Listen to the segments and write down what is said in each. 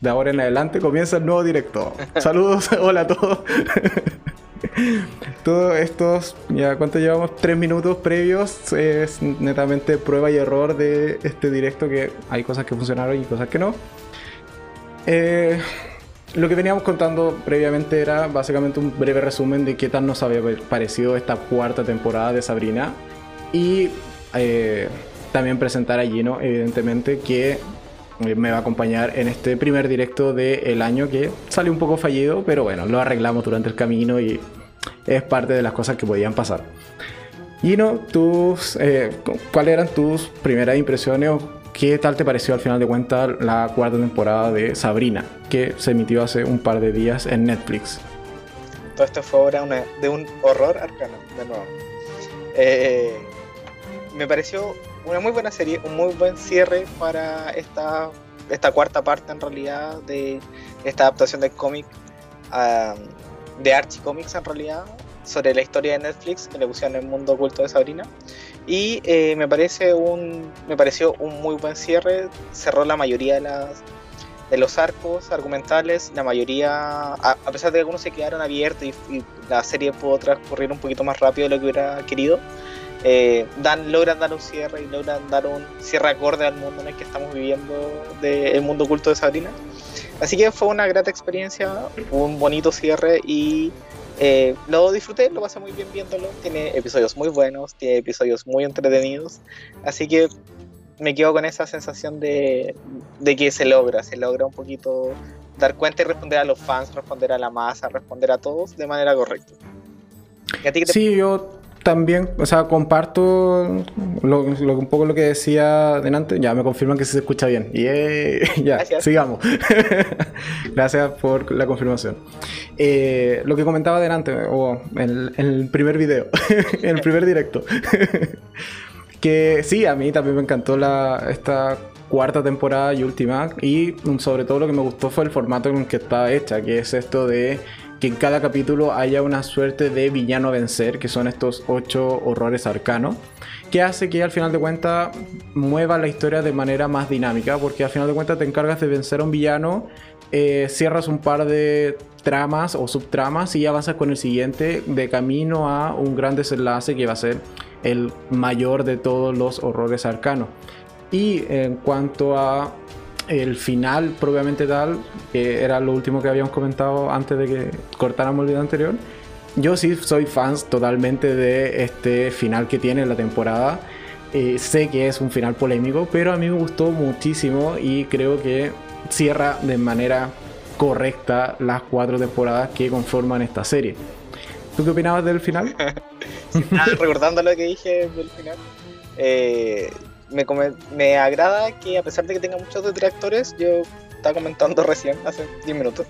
de ahora en adelante comienza el nuevo directo. Saludos, hola a todos. Todos estos, ya cuánto llevamos, tres minutos previos, es netamente prueba y error de este directo que hay cosas que funcionaron y cosas que no. Eh, lo que veníamos contando previamente era básicamente un breve resumen de qué tal nos había parecido esta cuarta temporada de Sabrina y eh, también presentar a Gino, evidentemente, que me va a acompañar en este primer directo del año que salió un poco fallido, pero bueno, lo arreglamos durante el camino y es parte de las cosas que podían pasar. Gino, tus, eh, ¿cuáles eran tus primeras impresiones o qué tal te pareció al final de cuentas la cuarta temporada de Sabrina, que se emitió hace un par de días en Netflix? Todo esto fue obra de un horror arcano, de nuevo. Eh, me pareció una muy buena serie, un muy buen cierre para esta, esta cuarta parte en realidad de esta adaptación del cómic de Archie Comics en realidad sobre la historia de Netflix que le pusieron el mundo oculto de Sabrina. Y eh, me parece un me pareció un muy buen cierre. Cerró la mayoría de las de los arcos argumentales la mayoría a, pesar de que algunos se quedaron abiertos y, y, la serie pudo transcurrir un poquito más rápido de lo que hubiera querido eh, dan, logran dar un cierre y logran dar un cierre acorde al mundo en el que estamos viviendo del mundo oculto de Sabrina. Así que fue una grata experiencia, un bonito cierre y eh, lo disfruté, lo pasé muy bien viéndolo. Tiene episodios muy buenos, tiene episodios muy entretenidos. Así que me quedo con esa sensación de, de que se logra, se logra un poquito dar cuenta y responder a los fans, responder a la masa, responder a todos de manera correcta. Sí, yo también, o sea, comparto lo, un poco lo que decía delante. Ya me confirman que se escucha bien. Y ya, sigamos. Gracias por la confirmación. Eh, lo que comentaba delante, o en, el primer video, en el primer directo. que sí, a mí también me encantó la, esta cuarta temporada y última. Y sobre todo lo que me gustó fue el formato en el que está hecha, que es esto de que en cada capítulo haya una suerte de villano a vencer, que son estos ocho horrores arcanos, que hace que al final de cuentas mueva la historia de manera más dinámica, porque al final de cuentas te encargas de vencer a un villano, eh, cierras un par de tramas o subtramas y avanzas con el siguiente de camino a un gran desenlace que va a ser el mayor de todos los horrores arcanos. Y en cuanto a el final propiamente tal, que era lo último que habíamos comentado antes de que cortáramos el video anterior, yo sí soy fan totalmente de este final que tiene la temporada. Eh, sé que es un final polémico, pero a mí me gustó muchísimo y creo que cierra de manera correcta las cuatro temporadas que conforman esta serie. ¿Tú qué opinabas del final? recordando lo que dije del final, eh, me, me agrada que a pesar de que tenga muchos detractores, yo estaba comentando recién, hace 10 minutos,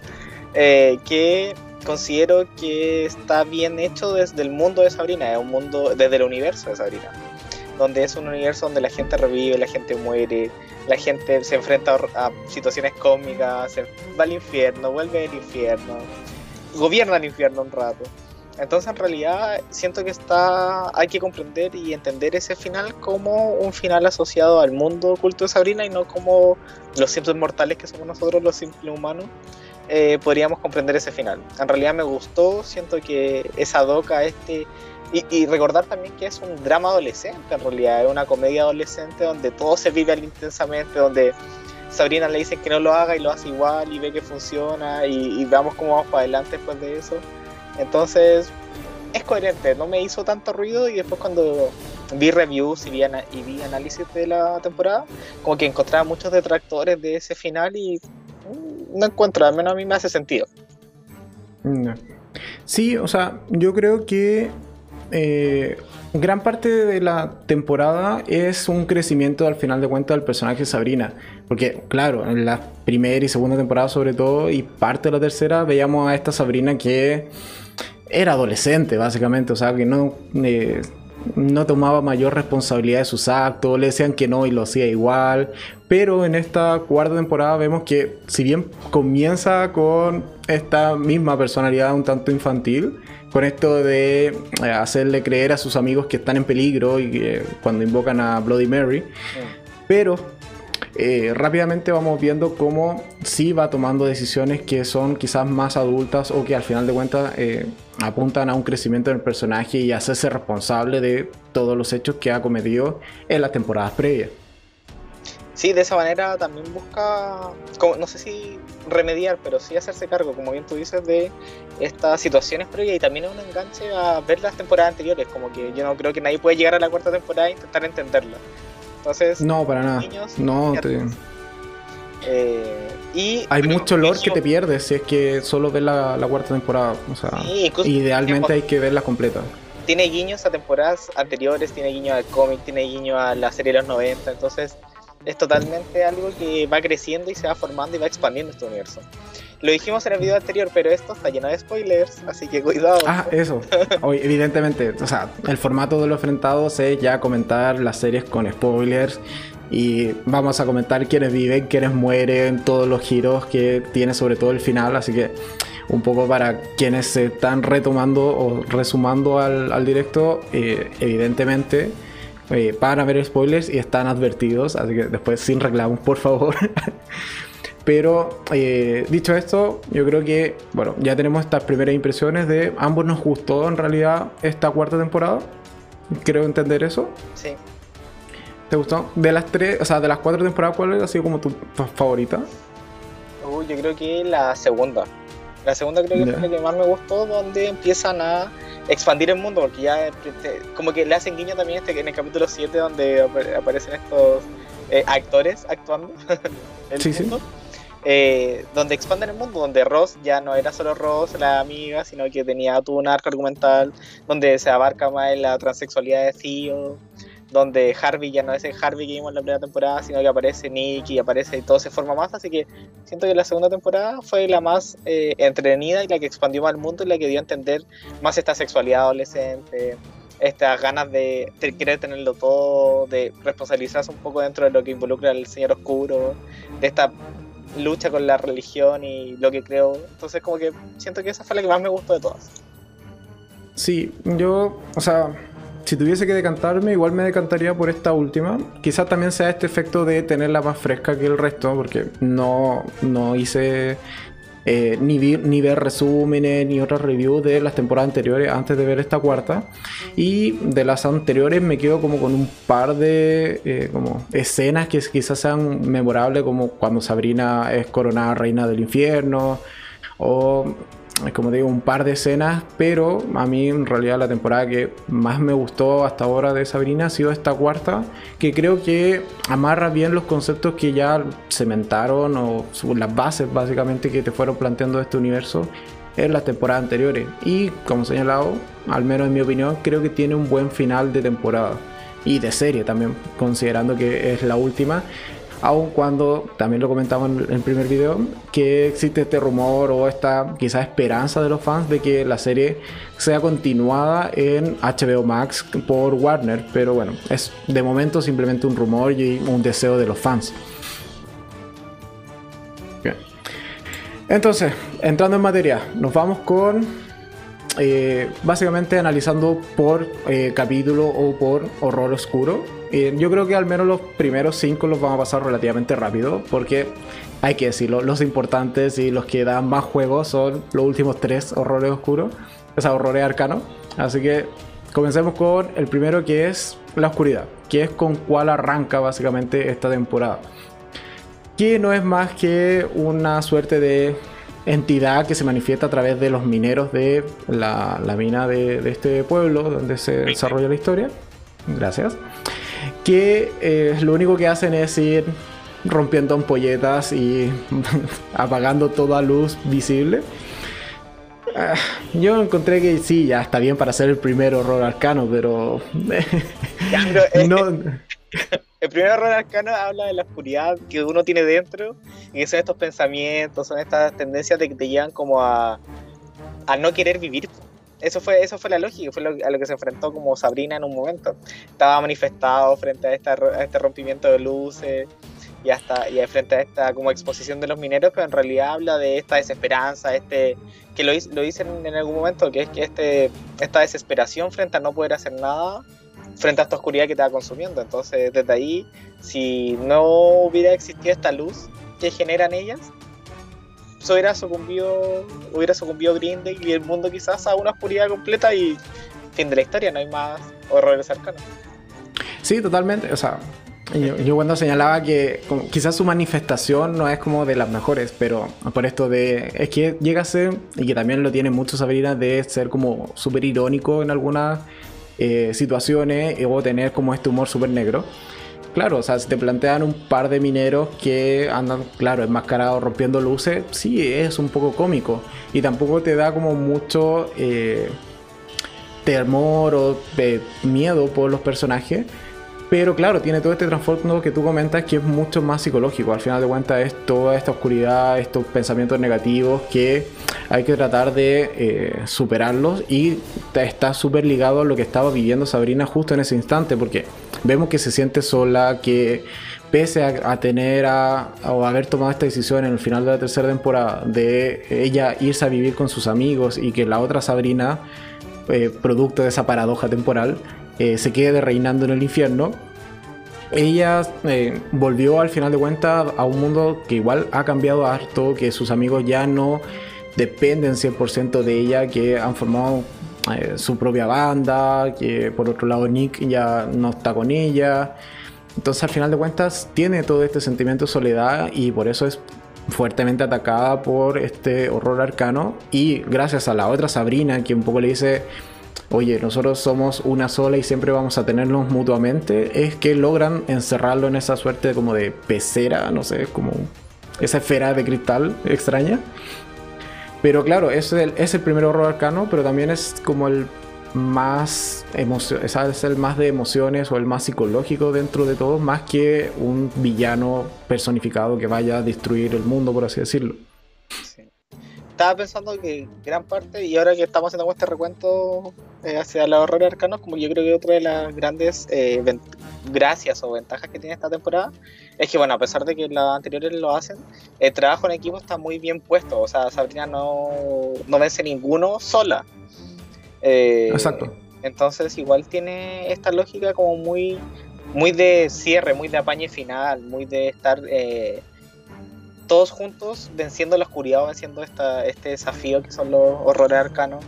eh, que considero que está bien hecho desde el mundo de Sabrina, es un mundo desde el universo de Sabrina, donde es un universo donde la gente revive, la gente muere, la gente se enfrenta a, situaciones cómicas, se va al infierno, vuelve al infierno, gobierna el infierno un rato. Entonces en realidad siento que está hay que comprender y entender ese final como un final asociado al mundo oculto de Sabrina y no como los simples mortales que somos nosotros los simples humanos. Eh, podríamos comprender ese final. En realidad me gustó, siento que esa doca este y, recordar también que es un drama adolescente, en realidad es una comedia adolescente donde todo se vive intensamente, donde Sabrina le dice que no lo haga y lo hace igual y ve que funciona y, y veamos cómo vamos para adelante después de eso. Entonces, es coherente, no me hizo tanto ruido y después cuando vi reviews y vi, y vi análisis de la temporada, como que encontraba muchos detractores de ese final y mm, no encuentro, al menos a mí me hace sentido. Sí, o sea, yo creo que eh, gran parte de la temporada es un crecimiento al final de cuentas del personaje Sabrina. Porque, claro, en la primera y segunda temporada sobre todo, y parte de la tercera, veíamos a esta Sabrina que era adolescente, básicamente, o sea, que no, eh, no tomaba mayor responsabilidad de sus actos, le decían que no y lo hacía igual, pero en esta cuarta temporada vemos que si bien comienza con esta misma personalidad un tanto infantil, con esto de eh, hacerle creer a sus amigos que están en peligro y que cuando invocan a Bloody Mary, pero eh, rápidamente vamos viendo cómo sí va tomando decisiones que son quizás más adultas o que al final de cuentas eh, apuntan a un crecimiento del personaje y hacerse responsable de todos los hechos que ha cometido en las temporadas previas. Sí, de esa manera también busca, no sé si remediar, pero sí hacerse cargo, como bien tú dices, de estas situaciones previas y también es un enganche a ver las temporadas anteriores, como que yo no creo que nadie puede llegar a la cuarta temporada e intentar entenderla. Entonces, no, para nada. no, te... Eh, y, hay mucho lore que te pierdes si es que solo ves la, cuarta temporada. O sea, idealmente hay que verla completa. Tiene guiños a temporadas anteriores, tiene guiños al cómic, tiene guiños a la serie de los 90, entonces es totalmente algo que va creciendo y se va formando y va expandiendo este universo. Lo dijimos en el video anterior, pero esto está lleno de spoilers, así que cuidado. Ah, eso. evidentemente, o sea, el formato de los enfrentados es ya comentar las series con spoilers y vamos a comentar quiénes viven, quiénes mueren, todos los giros que tiene sobre todo el final, así que un poco para quienes se están retomando o resumando al, directo, eh, evidentemente eh, van a ver spoilers y están advertidos, así que después sin reclamos, por favor. Pero eh, dicho esto, yo creo que, bueno, ya tenemos estas primeras impresiones de ambos nos gustó en realidad esta cuarta temporada. Creo entender eso. Sí. ¿Te gustó? De las tres, o sea, de las cuatro temporadas, ¿cuál ha sido como tu favorita? Uy, yo creo que la segunda. La segunda creo que es la que más me gustó, donde empiezan a expandir el mundo, porque ya como que le hacen guiño también este, en el capítulo 7 donde aparecen estos eh, actores actuando. sí, sí. Eh, donde expanden el mundo, donde Ross ya no era solo Ross, la amiga, sino que tenía todo un arco argumental, donde se abarca más la transexualidad de Theo, donde Harvey ya no es el Harvey que vimos en la primera temporada, sino que aparece Nick y aparece y todo se forma más, así que siento que la segunda temporada fue la más eh, entretenida y la que expandió más el mundo y la que dio a entender más esta sexualidad adolescente, estas ganas de, querer tenerlo todo, de responsabilizarse un poco dentro de lo que involucra al Señor Oscuro, de esta lucha con la religión y lo que creo. Entonces como que siento que esa fue la que más me gustó de todas. Sí, yo, o sea, si tuviese que decantarme, igual me decantaría por esta última. Quizás también sea este efecto de tenerla más fresca que el resto, porque no, no hice eh, ni, ni ver resúmenes ni otras reviews de las temporadas anteriores antes de ver esta cuarta. Y de las anteriores me quedo como con un par de eh, como escenas que quizás sean memorables, como cuando Sabrina es coronada reina del infierno. O como digo, un par de escenas, pero a mí en realidad la temporada que más me gustó hasta ahora de Sabrina ha sido esta cuarta, que creo que amarra bien los conceptos que ya cementaron o las bases básicamente que te fueron planteando este universo en las temporadas anteriores. Y como señalado, al menos en mi opinión, creo que tiene un buen final de temporada y de serie también, considerando que es la última aun cuando, también lo comentamos en el primer video, que existe este rumor o esta quizá esperanza de los fans de que la serie sea continuada en HBO Max por Warner, pero bueno, es de momento simplemente un rumor y un deseo de los fans. Bien. Entonces, entrando en materia, nos vamos con eh, básicamente analizando por eh, capítulo o por horror oscuro yo creo que al menos los primeros cinco los vamos a pasar relativamente rápido, porque hay que decirlo, los importantes y los que dan más juegos son los últimos tres horrores oscuros, o sea, horrores arcanos. Así que comencemos con el primero que es la oscuridad, que es con cuál arranca básicamente esta temporada. Que no es más que una suerte de entidad que se manifiesta a través de los mineros de la, mina de, de, este pueblo donde se desarrolla la historia. Gracias que eh, lo único que hacen es ir rompiendo ampolletas y apagando toda luz visible. Ah, yo encontré que sí, ya está bien para ser el primer horror arcano, pero... Eh, no... El primer horror arcano habla de la oscuridad que uno tiene dentro y que son estos pensamientos, son estas tendencias de que te llevan como a, a no querer vivir eso fue, eso fue la lógica, fue a lo que se enfrentó como Sabrina en un momento. Estaba manifestado frente a, este rompimiento de luces y hasta y frente a esta como exposición de los mineros, pero en realidad habla de esta desesperanza, este que lo, lo dicen en algún momento, que es que este, esta desesperación frente a no poder hacer nada frente a esta oscuridad que te va consumiendo. Entonces, desde ahí, si no hubiera existido esta luz que generan ellas, se hubiera sucumbido, hubiera sucumbido Green y el mundo quizás a una oscuridad completa y fin de la historia, no hay más horrores cercanos. Sí, totalmente. O sea, yo, cuando señalaba que quizás su manifestación no es como de las mejores, pero por esto de. Es que llega a ser, y que también lo tiene mucho Sabrina, de ser como súper irónico en algunas eh, situaciones o tener como este humor súper negro. Claro, o sea, si te plantean un par de mineros que andan, claro, enmascarados rompiendo luces, sí, es un poco cómico. Y tampoco te da como mucho eh, temor o de miedo por los personajes pero claro, tiene todo este trasfondo que tú comentas que es mucho más psicológico. Al final de cuentas es toda esta oscuridad, estos pensamientos negativos que hay que tratar de eh, superarlos y está súper ligado a lo que estaba viviendo Sabrina justo en ese instante porque vemos que se siente sola, que pese a, tener a, o haber tomado esta decisión en el final de la tercera temporada de ella irse a vivir con sus amigos y que la otra Sabrina, eh, producto de esa paradoja temporal, eh, se quede reinando en el infierno, ella eh, volvió al final de cuentas a un mundo que igual ha cambiado harto, que sus amigos ya no dependen 100% de ella, que han formado eh, su propia banda, que por otro lado Nick ya no está con ella. Entonces al final de cuentas tiene todo este sentimiento de soledad y por eso es fuertemente atacada por este horror arcano y gracias a la otra Sabrina que un poco le dice oye, nosotros somos una sola y siempre vamos a tenernos mutuamente, es que logran encerrarlo en esa suerte como de pecera, no sé, como esa esfera de cristal extraña. Pero claro, es el, es el primer horror arcano, pero también es como el más es el más de emociones o el más psicológico dentro de todo, más que un villano personificado que vaya a destruir el mundo, por así decirlo estaba pensando que gran parte, y ahora que estamos haciendo este recuento eh, hacia los horrores arcanos, como yo creo que otra de las grandes eh, gracias o ventajas que tiene esta temporada, es que, bueno, a pesar de que las anteriores lo hacen, el trabajo en equipo está muy bien puesto. O sea, Sabrina no, no vence ninguno sola. Eh, Exacto. Entonces, igual tiene esta lógica como muy, muy de cierre, muy de apañe final, muy de estar todos juntos venciendo la oscuridad, venciendo esta, este desafío que son los horrores arcanos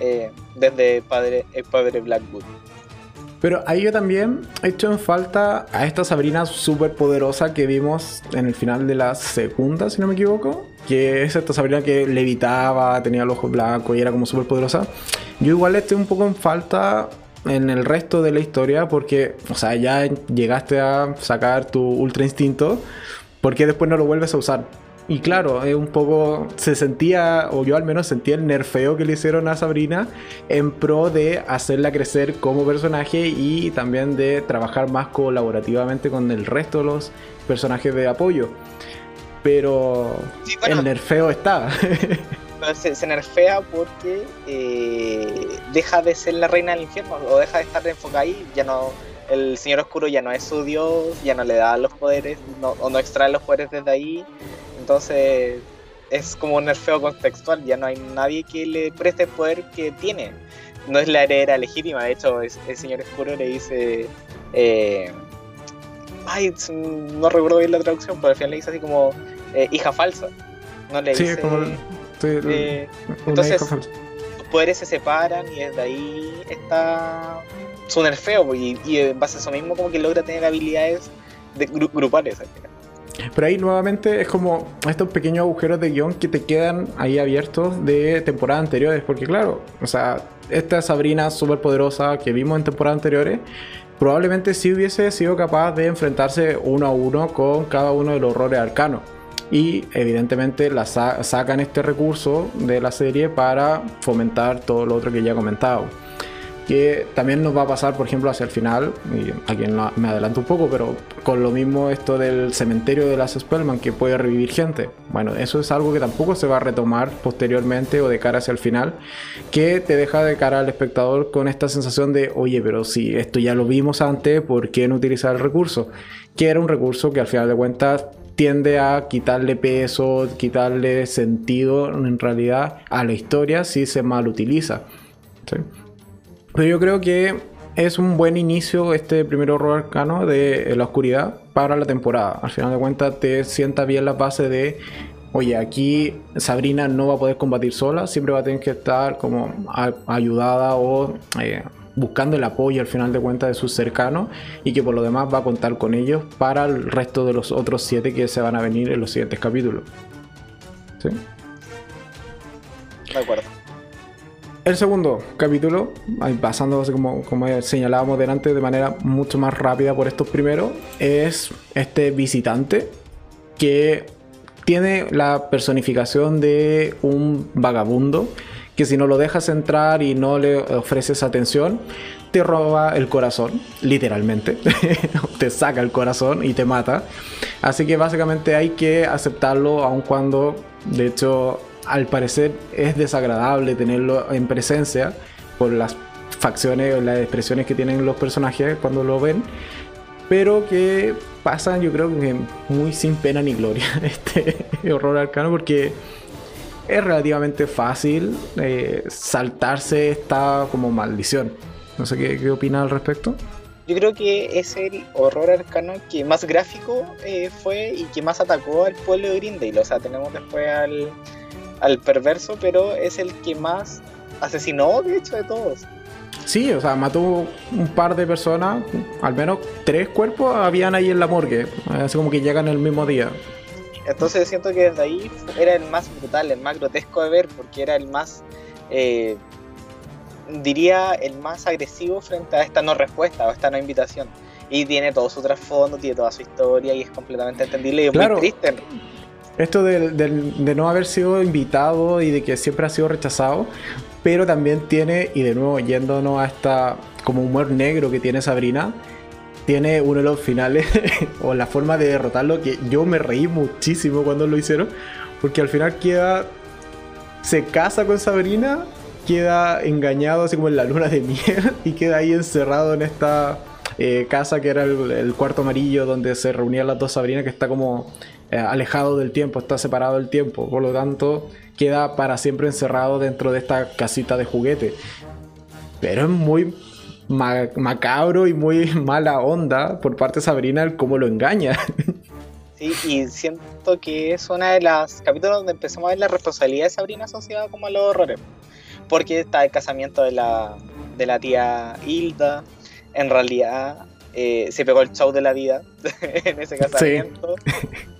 eh, desde padre, el padre Blackwood. Pero ahí yo también he hecho en falta a esta Sabrina súper poderosa que vimos en el final de la segunda, si no me equivoco. Que es esta Sabrina que levitaba, tenía el ojo blanco y era como súper poderosa. Yo igual estoy un poco en falta en el resto de la historia porque, o sea, ya llegaste a sacar tu ultra instinto, porque después no lo vuelves a usar. Y claro, es un poco. Se sentía, o yo al menos sentía el nerfeo que le hicieron a Sabrina en pro de hacerla crecer como personaje y también de trabajar más colaborativamente con el resto de los personajes de apoyo. Pero el nerfeo está. se, nerfea porque eh, deja de ser la reina del infierno o deja de estar enfocada ahí, ya no el Señor Oscuro ya no es su dios, ya no le da los poderes, o no extrae los poderes desde ahí. Entonces es como un nerfeo contextual, ya no hay nadie que le preste el poder que tiene. No es la heredera legítima, de hecho el Señor Oscuro le dice... Eh, ay, no recuerdo bien la traducción, pero al final le dice así como eh, hija falsa. No le dice... Como, eh, entonces, los poderes se separan y desde ahí está su nerfeo y, y en base a eso mismo como que logra tener habilidades de grupales. Pero ahí nuevamente es como estos pequeños agujeros de guion que te quedan ahí abiertos de temporadas anteriores. Porque claro, o sea, esta Sabrina súper poderosa que vimos en temporadas anteriores, probablemente sí hubiese sido capaz de enfrentarse uno a uno con cada uno de los horrores arcanos. Y evidentemente la sacan este recurso de la serie para fomentar todo lo otro que ya he comentado que también nos va a pasar, por ejemplo, hacia el final, y aquí me adelanto un poco, pero con lo mismo esto del cementerio de las Spellman que puede revivir gente. Bueno, eso es algo que tampoco se va a retomar posteriormente o de cara hacia el final, que te deja de cara al espectador con esta sensación de, oye, pero si esto ya lo vimos antes, ¿por qué no utilizar el recurso? Que era un recurso que al final de cuentas tiende a quitarle peso, quitarle sentido en realidad a la historia si se mal utiliza. ¿sí? Pero yo creo que es un buen inicio este primer horror arcano de la oscuridad para la temporada. Al final de cuentas te sienta bien la base de, oye, aquí Sabrina no va a poder combatir sola, siempre va a tener que estar como ayudada o eh, buscando el apoyo al final de cuentas de sus cercanos y que por lo demás va a contar con ellos para el resto de los otros siete que se van a venir en los siguientes capítulos. ¿Sí? De acuerdo. El segundo capítulo, pasando como, como señalábamos delante de manera mucho más rápida por estos primeros, es este visitante que tiene la personificación de un vagabundo que si no lo dejas entrar y no le ofreces atención, te roba el corazón, literalmente. te saca el corazón y te mata. Así que básicamente hay que aceptarlo, aun cuando, de hecho, al parecer es desagradable tenerlo en presencia por las facciones o las expresiones que tienen los personajes cuando lo ven, pero que pasan yo creo que muy sin pena ni gloria este horror arcano porque es relativamente fácil eh, saltarse esta como maldición. No sé qué, opinas al respecto. Yo creo que es el horror arcano que más gráfico eh, fue y que más atacó al pueblo de Grindale. O sea, tenemos después al, al perverso, pero es el que más asesinó, de hecho, de todos. Sí, o sea, mató un par de personas, al menos tres cuerpos habían ahí en la morgue, así como que llegan el mismo día. Entonces siento que desde ahí era el más brutal, el más grotesco de ver, porque era el más, eh, diría, el más agresivo frente a esta no respuesta o esta no invitación. Y tiene todo su trasfondo, tiene toda su historia y es completamente entendible y es muy triste esto de, no haber sido invitado y de que siempre ha sido rechazado, pero también tiene, y de nuevo yéndonos a esta como humor negro que tiene Sabrina, tiene uno de los finales o la forma de derrotarlo que yo me reí muchísimo cuando lo hicieron, porque al final queda, se casa con Sabrina, queda engañado así como en la luna de miel y queda ahí encerrado en esta eh, casa que era el, el, cuarto amarillo donde se reunían las dos Sabrinas que está como alejado del tiempo, está separado del tiempo, por lo tanto queda para siempre encerrado dentro de esta casita de juguete. Pero es muy macabro y muy mala onda por parte de Sabrina el cómo lo engaña. Sí, y siento que es una de las capítulos donde empezamos a ver la responsabilidad de Sabrina asociada como a los horrores. Porque está el casamiento de la, de la tía Hilda. En realidad eh, se pegó el show de la vida en ese casamiento.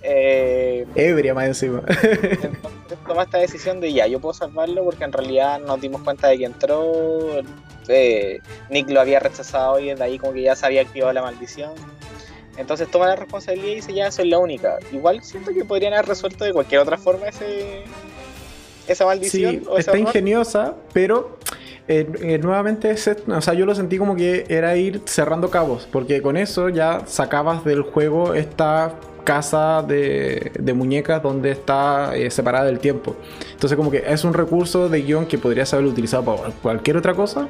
Eh, Ebria más encima. entonces toma esta decisión de ya, yo puedo salvarlo porque en realidad nos dimos cuenta de que entró, eh, Nick lo había rechazado y desde ahí como que ya se había activado la maldición. Entonces toma la responsabilidad y dice ya, soy la única. Igual siento que podrían haber resuelto de cualquier otra forma ese, esa maldición. está ingeniosa, pero eh, eh, nuevamente, o sea, yo lo sentí como que era ir cerrando cabos, porque con eso ya sacabas del juego esta casa de, muñecas donde está eh, separada del tiempo. Entonces como que es un recurso de guion que podría haber utilizado para cualquier otra cosa,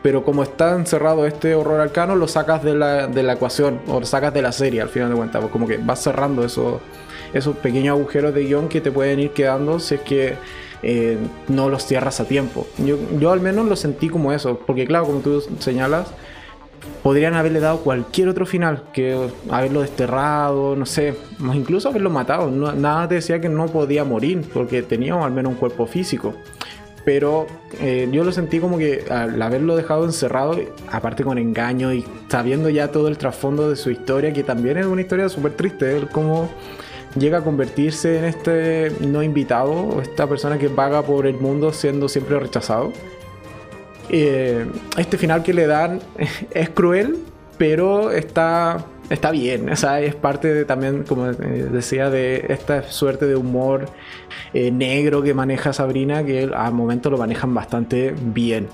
pero como está encerrado este horror arcano, lo sacas de la, de la ecuación o lo sacas de la serie al final de cuentas, pues como que vas cerrando esos, esos pequeños agujeros de guion que te pueden ir quedando si es que eh, no los cierras a tiempo. Yo, yo al menos lo sentí como eso, porque claro, como tú señalas, podrían haberle dado cualquier otro final, que haberlo desterrado, no sé, incluso haberlo matado. nada te decía que no podía morir, porque tenía al menos un cuerpo físico. Pero eh, yo lo sentí como que al haberlo dejado encerrado, aparte con engaño y sabiendo ya todo el trasfondo de su historia, que también es una historia súper triste, él como llega a convertirse en este no invitado, esta persona que vaga por el mundo siendo siempre rechazado. Eh, este final que le dan es cruel, pero está, está bien. O sea, es parte también, como decía, de esta suerte de humor eh, negro que maneja Sabrina, que al momento lo manejan bastante bien.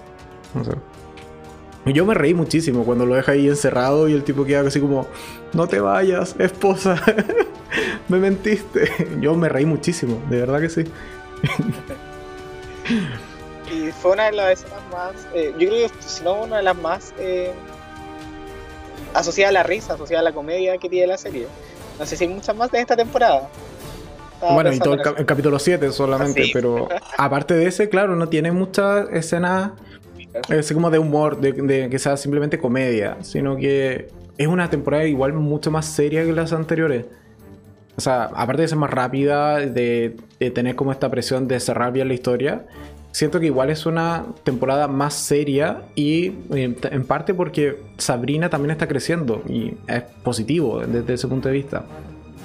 Yo me reí muchísimo cuando lo deja ahí encerrado y el tipo queda así como, no te vayas, esposa. me mentiste. Yo me reí muchísimo, de verdad que sí. y fue una de las escenas más, eh, yo creo que si no una de las más eh, asociada a la risa, asociada a la comedia que tiene la serie. No sé si hay muchas más de esta temporada. bueno, y todo el, capítulo 7 solamente, pero aparte de ese, claro, no tiene muchas escenas Es como de humor, de, que sea simplemente comedia, sino que es una temporada igual mucho más seria que las anteriores. O sea, aparte de ser más rápida, de, tener como esta presión de cerrar bien la historia, siento que igual es una temporada más seria y en, parte porque Sabrina también está creciendo y es positivo desde ese punto de vista.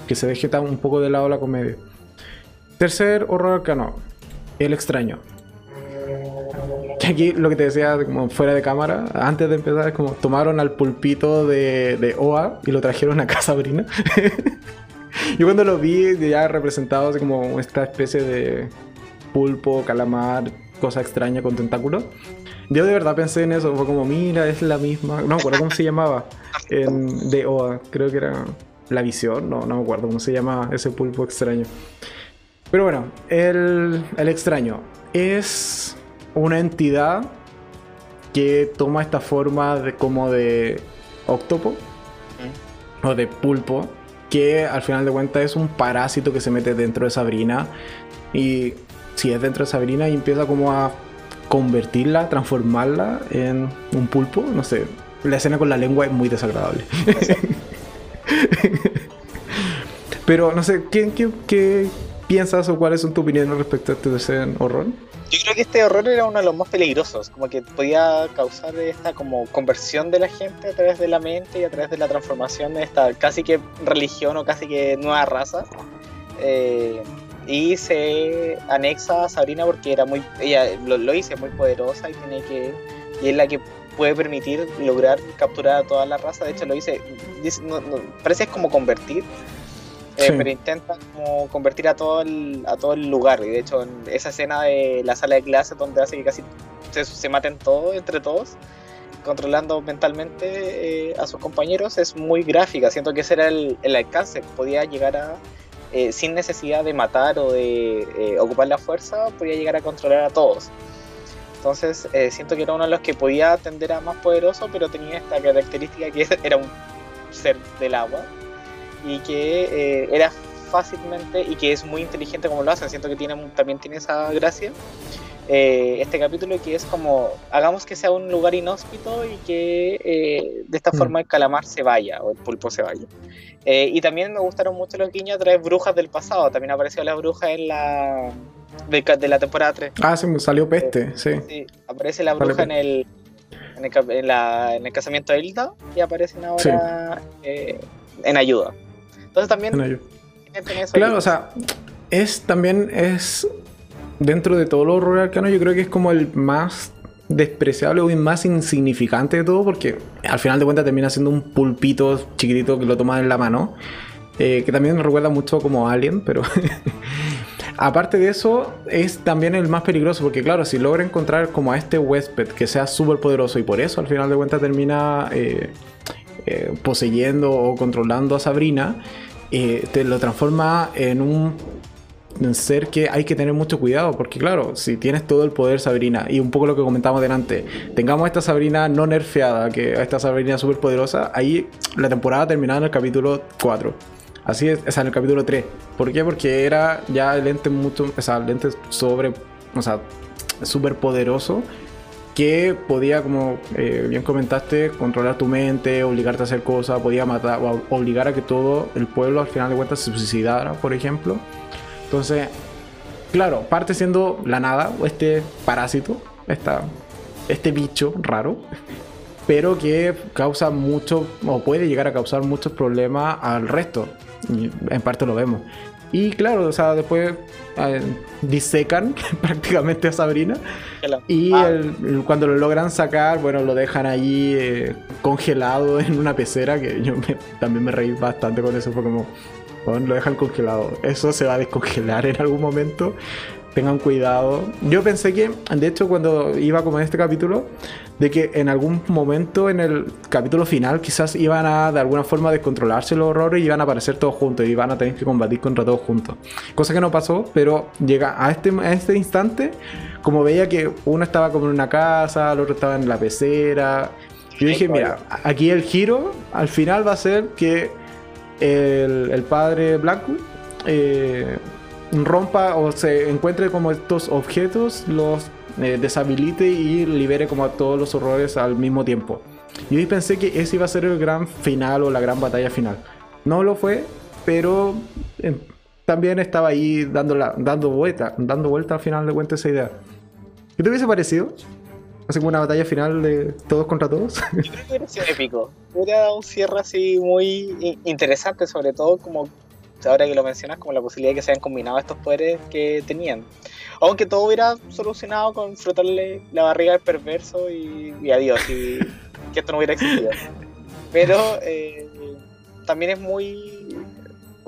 Que se deje un poco de lado la comedia. Tercer horror arcano, El extraño. Aquí lo que te decía, como fuera de cámara, antes de empezar, es como tomaron al pulpito de, de Oa y lo trajeron a casa Sabrina. Yo cuando lo vi ya representado así como esta especie de pulpo, calamar, cosa extraña con tentáculos. Yo de verdad pensé en eso, fue como, mira, es la misma. No me acuerdo cómo se llamaba. En, de Oa, creo que era La Visión, no, no me acuerdo cómo se llama ese pulpo extraño. Pero bueno, el, el extraño es una entidad que toma esta forma de, como de octopo o de pulpo, que al final de cuentas es un parásito que se mete dentro de Sabrina y si es dentro de Sabrina y empieza como a convertirla, transformarla en un pulpo, no sé, la escena con la lengua es muy desagradable. Pero no sé, ¿qué, qué, qué piensas o cuáles son tus opiniones respecto a este horror? Yo creo que este horror era uno de los más peligrosos, como que podía causar esta como conversión de la gente a través de la mente y a través de la transformación de esta casi que religión o casi que nueva raza. Eh, y se anexa a Sabrina porque era muy, ella lo, lo dice, muy poderosa y tiene que, y es la que puede permitir lograr capturar a toda la raza. De hecho, lo dice, dice no, parece como convertir eh, pero intenta como convertir a todo, el, a todo el lugar. Y de hecho, en esa escena de la sala de clase donde hace que casi se, se maten todos, entre todos, controlando mentalmente eh, a sus compañeros, es muy gráfica. Siento que ese era el, el alcance. Podía llegar a, eh, sin necesidad de matar o de ocupar la fuerza, podía llegar a controlar a todos. Entonces, siento que era uno de los que podía tender a más poderoso, pero tenía esta característica que era un ser del agua y que eh, era fácilmente y que es muy inteligente como lo hacen. Siento que tiene, también tiene esa gracia. Eh, este capítulo que es como hagamos que sea un lugar inhóspito y que eh, de esta mm. forma el calamar se vaya o el pulpo se vaya. y también me gustaron mucho los guiños a través brujas del pasado. También apareció la bruja en la de, la temporada 3. Ah, sí, salió peste, sí. sí. Aparece la bruja en el, en el, en, la, en el casamiento de Hilda y aparecen ahora en ayuda. Entonces también... Claro, o sea, es también es dentro de todo lo horror arcano yo creo que es como el más despreciable o más insignificante de todo porque al final de cuentas termina siendo un pulpito chiquitito que lo toma en la mano eh, que también me recuerda mucho como Alien pero aparte de eso es también el más peligroso porque claro si logra encontrar como a este huésped que sea súper poderoso y por eso al final de cuentas termina eh, eh, poseyendo o controlando a Sabrina, eh, te lo transforma en un ser que hay que tener mucho cuidado, porque claro, si tienes todo el poder Sabrina, y un poco lo que comentamos delante, tengamos esta Sabrina no nerfeada, que esta Sabrina súper poderosa, ahí la temporada terminaba en el capítulo 4. Así es, o sea, en el capítulo 3. ¿Por qué? Porque era ya el ente mucho, o sea, el ente sobre, o sea, súper poderoso que podía, como eh, bien comentaste, controlar tu mente, obligarte a hacer cosas, podía matar, o obligar a que todo el pueblo al final de cuentas se suicidara, por ejemplo. Entonces, claro, parte siendo la nada, o este parásito, esta, este bicho raro, pero que causa mucho, o puede llegar a causar muchos problemas al resto. En parte lo vemos. Y claro, o sea, después eh, disecan prácticamente a Sabrina. Y ah. cuando lo logran sacar, bueno, lo dejan ahí eh, congelado en una pecera, que yo también me reí bastante con eso, fue como, bueno, lo dejan congelado. Eso se va a descongelar en algún momento tengan cuidado. Yo pensé que, de hecho, cuando iba como en este capítulo, de que en algún momento en el capítulo final quizás iban a de alguna forma descontrolarse los horrores y iban a aparecer todos juntos y iban a tener que combatir contra todos juntos. Cosa que no pasó, pero llega a este, a este instante, como veía que uno estaba como en una casa, el otro estaba en la pecera. Yo dije, mira, aquí el giro al final va a ser que el, padre Blanco eh, rompa o se encuentre como estos objetos, los eh, deshabilite y libere como a todos los horrores al mismo tiempo. Y hoy pensé que ese iba a ser el gran final o la gran batalla final. No lo fue, pero eh, también estaba ahí dando, la, dando vuelta, dando vuelta al final de cuentas esa idea. ¿Qué te hubiese parecido? Así como una batalla final de todos contra todos. Yo creo que hubiera sido épico. Hubiera dado un cierre así muy interesante, sobre todo como ahora que lo mencionas, como la posibilidad de que se hayan combinado estos poderes que tenían. Aunque todo hubiera solucionado con frotarle la barriga al perverso y, adiós, y que esto no hubiera existido. Pero eh, también es muy.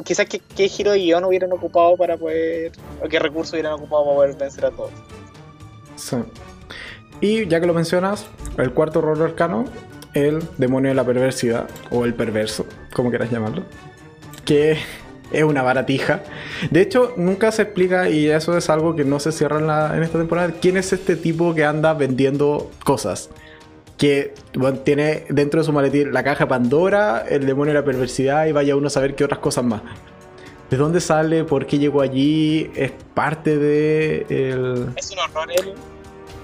Quizás qué, qué giro de guion hubieran ocupado para poder. o qué recursos hubieran ocupado para poder vencer a todos. Sí. Y ya que lo mencionas, el cuarto horror arcano, el demonio de la perversidad, o el perverso, como quieras llamarlo, que es una baratija. De hecho, nunca se explica, y eso es algo que no se cierra en, esta temporada, quién es este tipo que anda vendiendo cosas. Que tiene dentro de su maletín la caja Pandora, el demonio de la perversidad y vaya uno a saber qué otras cosas más. ¿De dónde sale? ¿Por qué llegó allí? ¿Es parte de el... Es un horror él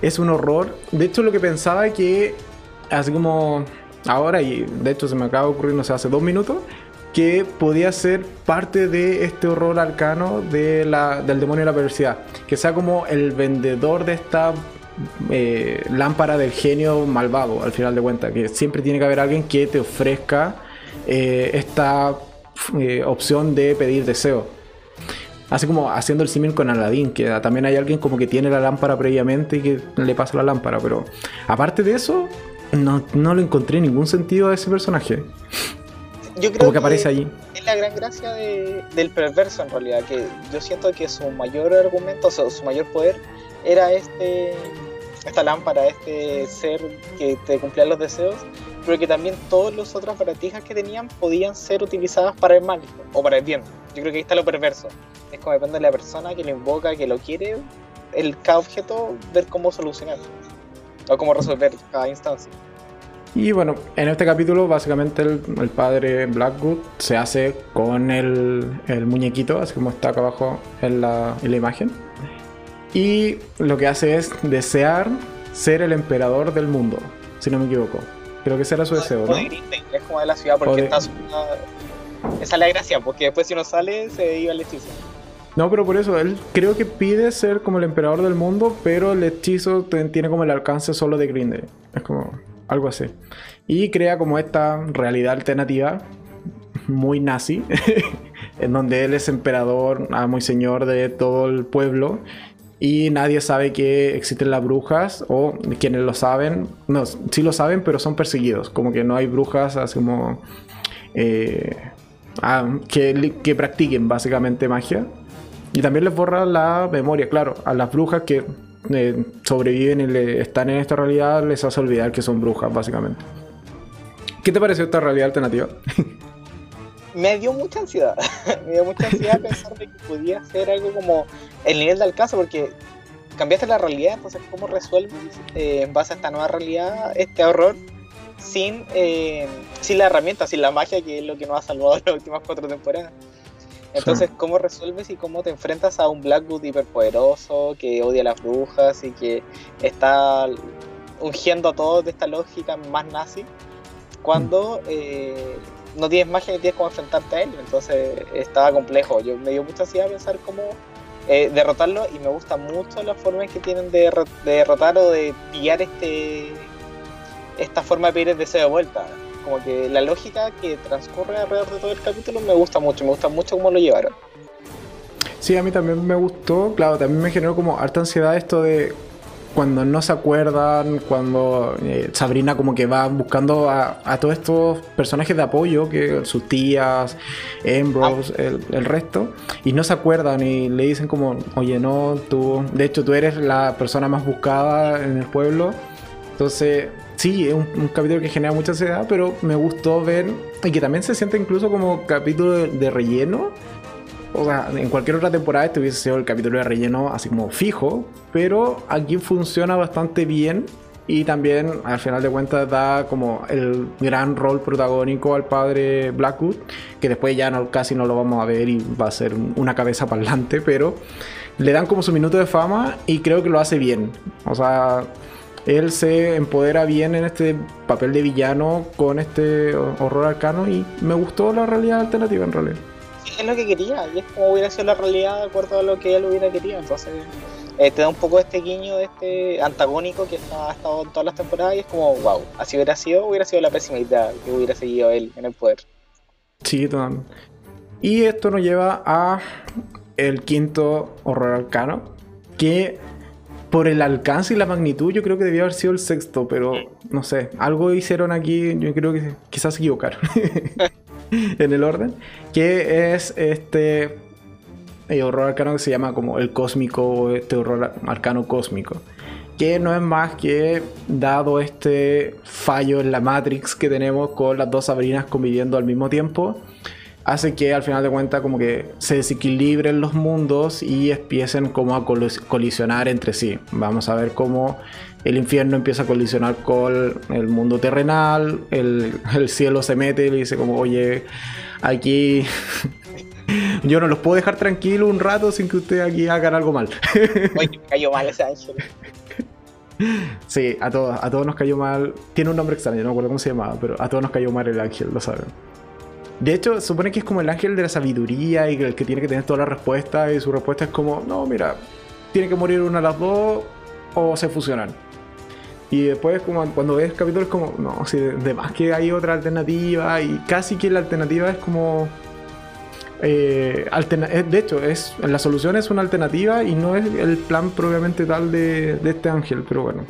es un horror. De hecho, lo que pensaba que, así como ahora, y de hecho se me acaba de ocurrir, no sé, hace dos minutos, que podía ser parte de este horror arcano de la, del demonio de la perversidad. Que sea como el vendedor de esta eh, lámpara del genio malvado, al final de cuentas. Que siempre tiene que haber alguien que te ofrezca eh, esta eh, opción de pedir deseo. Así como haciendo el símil con Aladdin, que también hay alguien como que tiene la lámpara previamente y que le pasa la lámpara. Pero aparte de eso, no, no le encontré ningún sentido a ese personaje. Yo creo que, aparece allí. Es la gran gracia del perverso en realidad, que yo siento que su mayor argumento, o su mayor poder, era este esta lámpara, este ser que te cumplía los deseos, pero que también todas las otras baratijas que tenían podían ser utilizadas para el mal o para el bien. Yo creo que ahí está lo perverso. Es como depende de la persona que lo invoca, que lo quiere, el cada objeto, ver cómo solucionarlo o cómo resolver cada instancia. Y bueno, en este capítulo básicamente el, padre Blackwood se hace con el, el, muñequito, así como está acá abajo en la, en la imagen. Y lo que hace es desear ser el emperador del mundo, si no me equivoco. Creo que ese era su deseo, ¿no? Es como de la ciudad porque está Esa es la gracia, porque después si no sale se iba el hechizo. No, pero por eso, él creo que pide ser como el emperador del mundo, pero el hechizo tiene como el alcance solo de Grindel. Es como algo así. Y crea como esta realidad alternativa, muy nazi, en donde él es emperador, amo y señor de todo el pueblo, y nadie sabe que existen las brujas o quienes lo saben, no, sí lo saben, pero son perseguidos, como que no hay brujas así como eh, ah, que, que, practiquen básicamente magia. Y también les borra la memoria, claro, a las brujas que eh, sobreviven y están en esta realidad les hace olvidar que son brujas, básicamente. ¿Qué te pareció esta realidad alternativa? me dio mucha ansiedad. me dio mucha ansiedad pensar que podía ser algo como el nivel de alcance, porque cambiaste la realidad, entonces, ¿cómo resuelves eh, en base a esta nueva realidad este horror sin, eh, sin la herramienta, sin la magia, que es lo que nos ha salvado las últimas cuatro temporadas? Entonces, ¿cómo resuelves y cómo te enfrentas a un Blackwood hiperpoderoso que odia a las brujas y que está ungiendo a todos de esta lógica más nazi? Cuando mm. eh, no tienes magia ni tienes cómo enfrentarte a él. Entonces estaba complejo. Yo me dio mucha ansiedad pensar cómo eh, derrotarlo y me gusta mucho las formas que tienen de, derrotar o de pillar este esta forma de pedir el deseo de vuelta. Como que la lógica que transcurre alrededor de todo el capítulo me gusta mucho, me gusta mucho cómo lo llevaron. Sí, a mí también me gustó, claro, también me generó como harta ansiedad esto de cuando no se acuerdan, cuando eh, Sabrina como que va buscando a, todos estos personajes de apoyo, que sus tías, Ambrose, ah. el, resto, y no se acuerdan y le dicen como, oye, no, tú, de hecho tú eres la persona más buscada en el pueblo. Entonces, sí, es un, capítulo que genera mucha ansiedad, pero me gustó ver, y que también se siente incluso como capítulo de relleno o sea, en cualquier otra temporada este hubiese sido el capítulo de relleno así como fijo, pero aquí funciona bastante bien y también al final de cuentas da como el gran rol protagónico al padre Blackwood, que después ya casi no lo vamos a ver y va a ser una cabeza parlante, pero le dan como su minuto de fama y creo que lo hace bien. O sea, él se empodera bien en este papel de villano con este horror arcano y me gustó la realidad alternativa en realidad. Es lo que quería y es como hubiera sido la realidad de acuerdo a lo que él hubiera querido. Entonces eh, te da un poco este guiño de este antagónico que ha estado en todas las temporadas y es como, wow, así hubiera sido, hubiera sido la pésima idea que hubiera seguido él en el poder. Sí, totalmente. Y esto nos lleva a el quinto horror arcano, que por el alcance y la magnitud yo creo que debía haber sido el sexto, pero no sé, algo hicieron aquí, yo creo que quizás se equivocaron en el orden, que es este el horror arcano que se llama como el cósmico o este horror arcano cósmico. Que no es más que dado este fallo en la Matrix que tenemos con las dos Sabrinas conviviendo al mismo tiempo, hace que al final de cuentas como que se desequilibren los mundos y empiecen como a colisionar entre sí. Vamos a ver cómo el infierno empieza a colisionar con el mundo terrenal, el, el cielo se mete y le dice como, oye, aquí yo no los puedo dejar tranquilos un rato sin que ustedes aquí hagan algo mal. Oye, me cayó mal ese ángel. Sí, a todos, a todos nos cayó mal. Tiene un nombre extraño, no me acuerdo cómo se llamaba, pero a todos nos cayó mal el ángel, lo saben. De hecho, supone que es como el ángel de la sabiduría y el que tiene que tener todas las respuestas. Y su respuesta es como: No, mira, tiene que morir una de las dos o se fusionan. Y después, como cuando ves el capítulo, es como: No, si de más que hay otra alternativa. Y casi que la alternativa es como eh, eh, de hecho, es, la solución es una alternativa y no es el plan propiamente tal de, este ángel, pero bueno.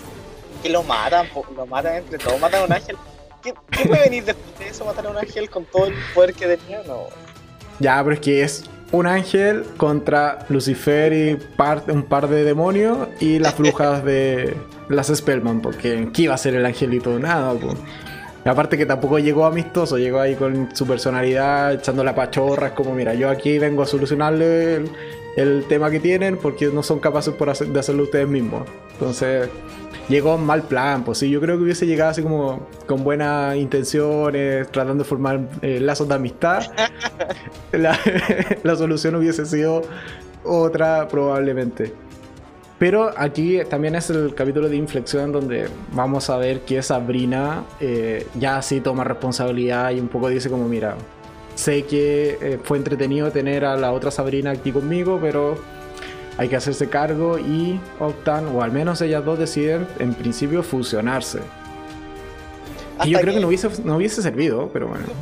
Que lo matan, lo matan entre todos, matan a un ángel. ¿Qué, puede venir después de eso, matar a un ángel con todo el poder que tenía? No. Ya, pero es que es un ángel contra Lucifer y un par de demonios y las brujas de las Spellman, porque ¿qué iba a ser el angelito? Nada, pues. Aparte que tampoco llegó amistoso, llegó ahí con su personalidad, echando la pachorra, como, mira, yo aquí vengo a solucionarle el, tema que tienen porque no son capaces por de hacerlo ustedes mismos. Entonces, llegó en mal plan, pues sí, yo creo que hubiese llegado así como con buenas intenciones, tratando de formar eh, lazos de amistad. la, la solución hubiese sido otra probablemente. Pero aquí también es el capítulo de inflexión donde vamos a ver que Sabrina eh, ya sí toma responsabilidad y un poco dice como, mira, sé que eh, fue entretenido tener a la otra Sabrina aquí conmigo, pero hay que hacerse cargo y optan, o al menos ellas dos deciden en principio fusionarse. Y yo creo que, no, hubiese, no hubiese servido, pero bueno.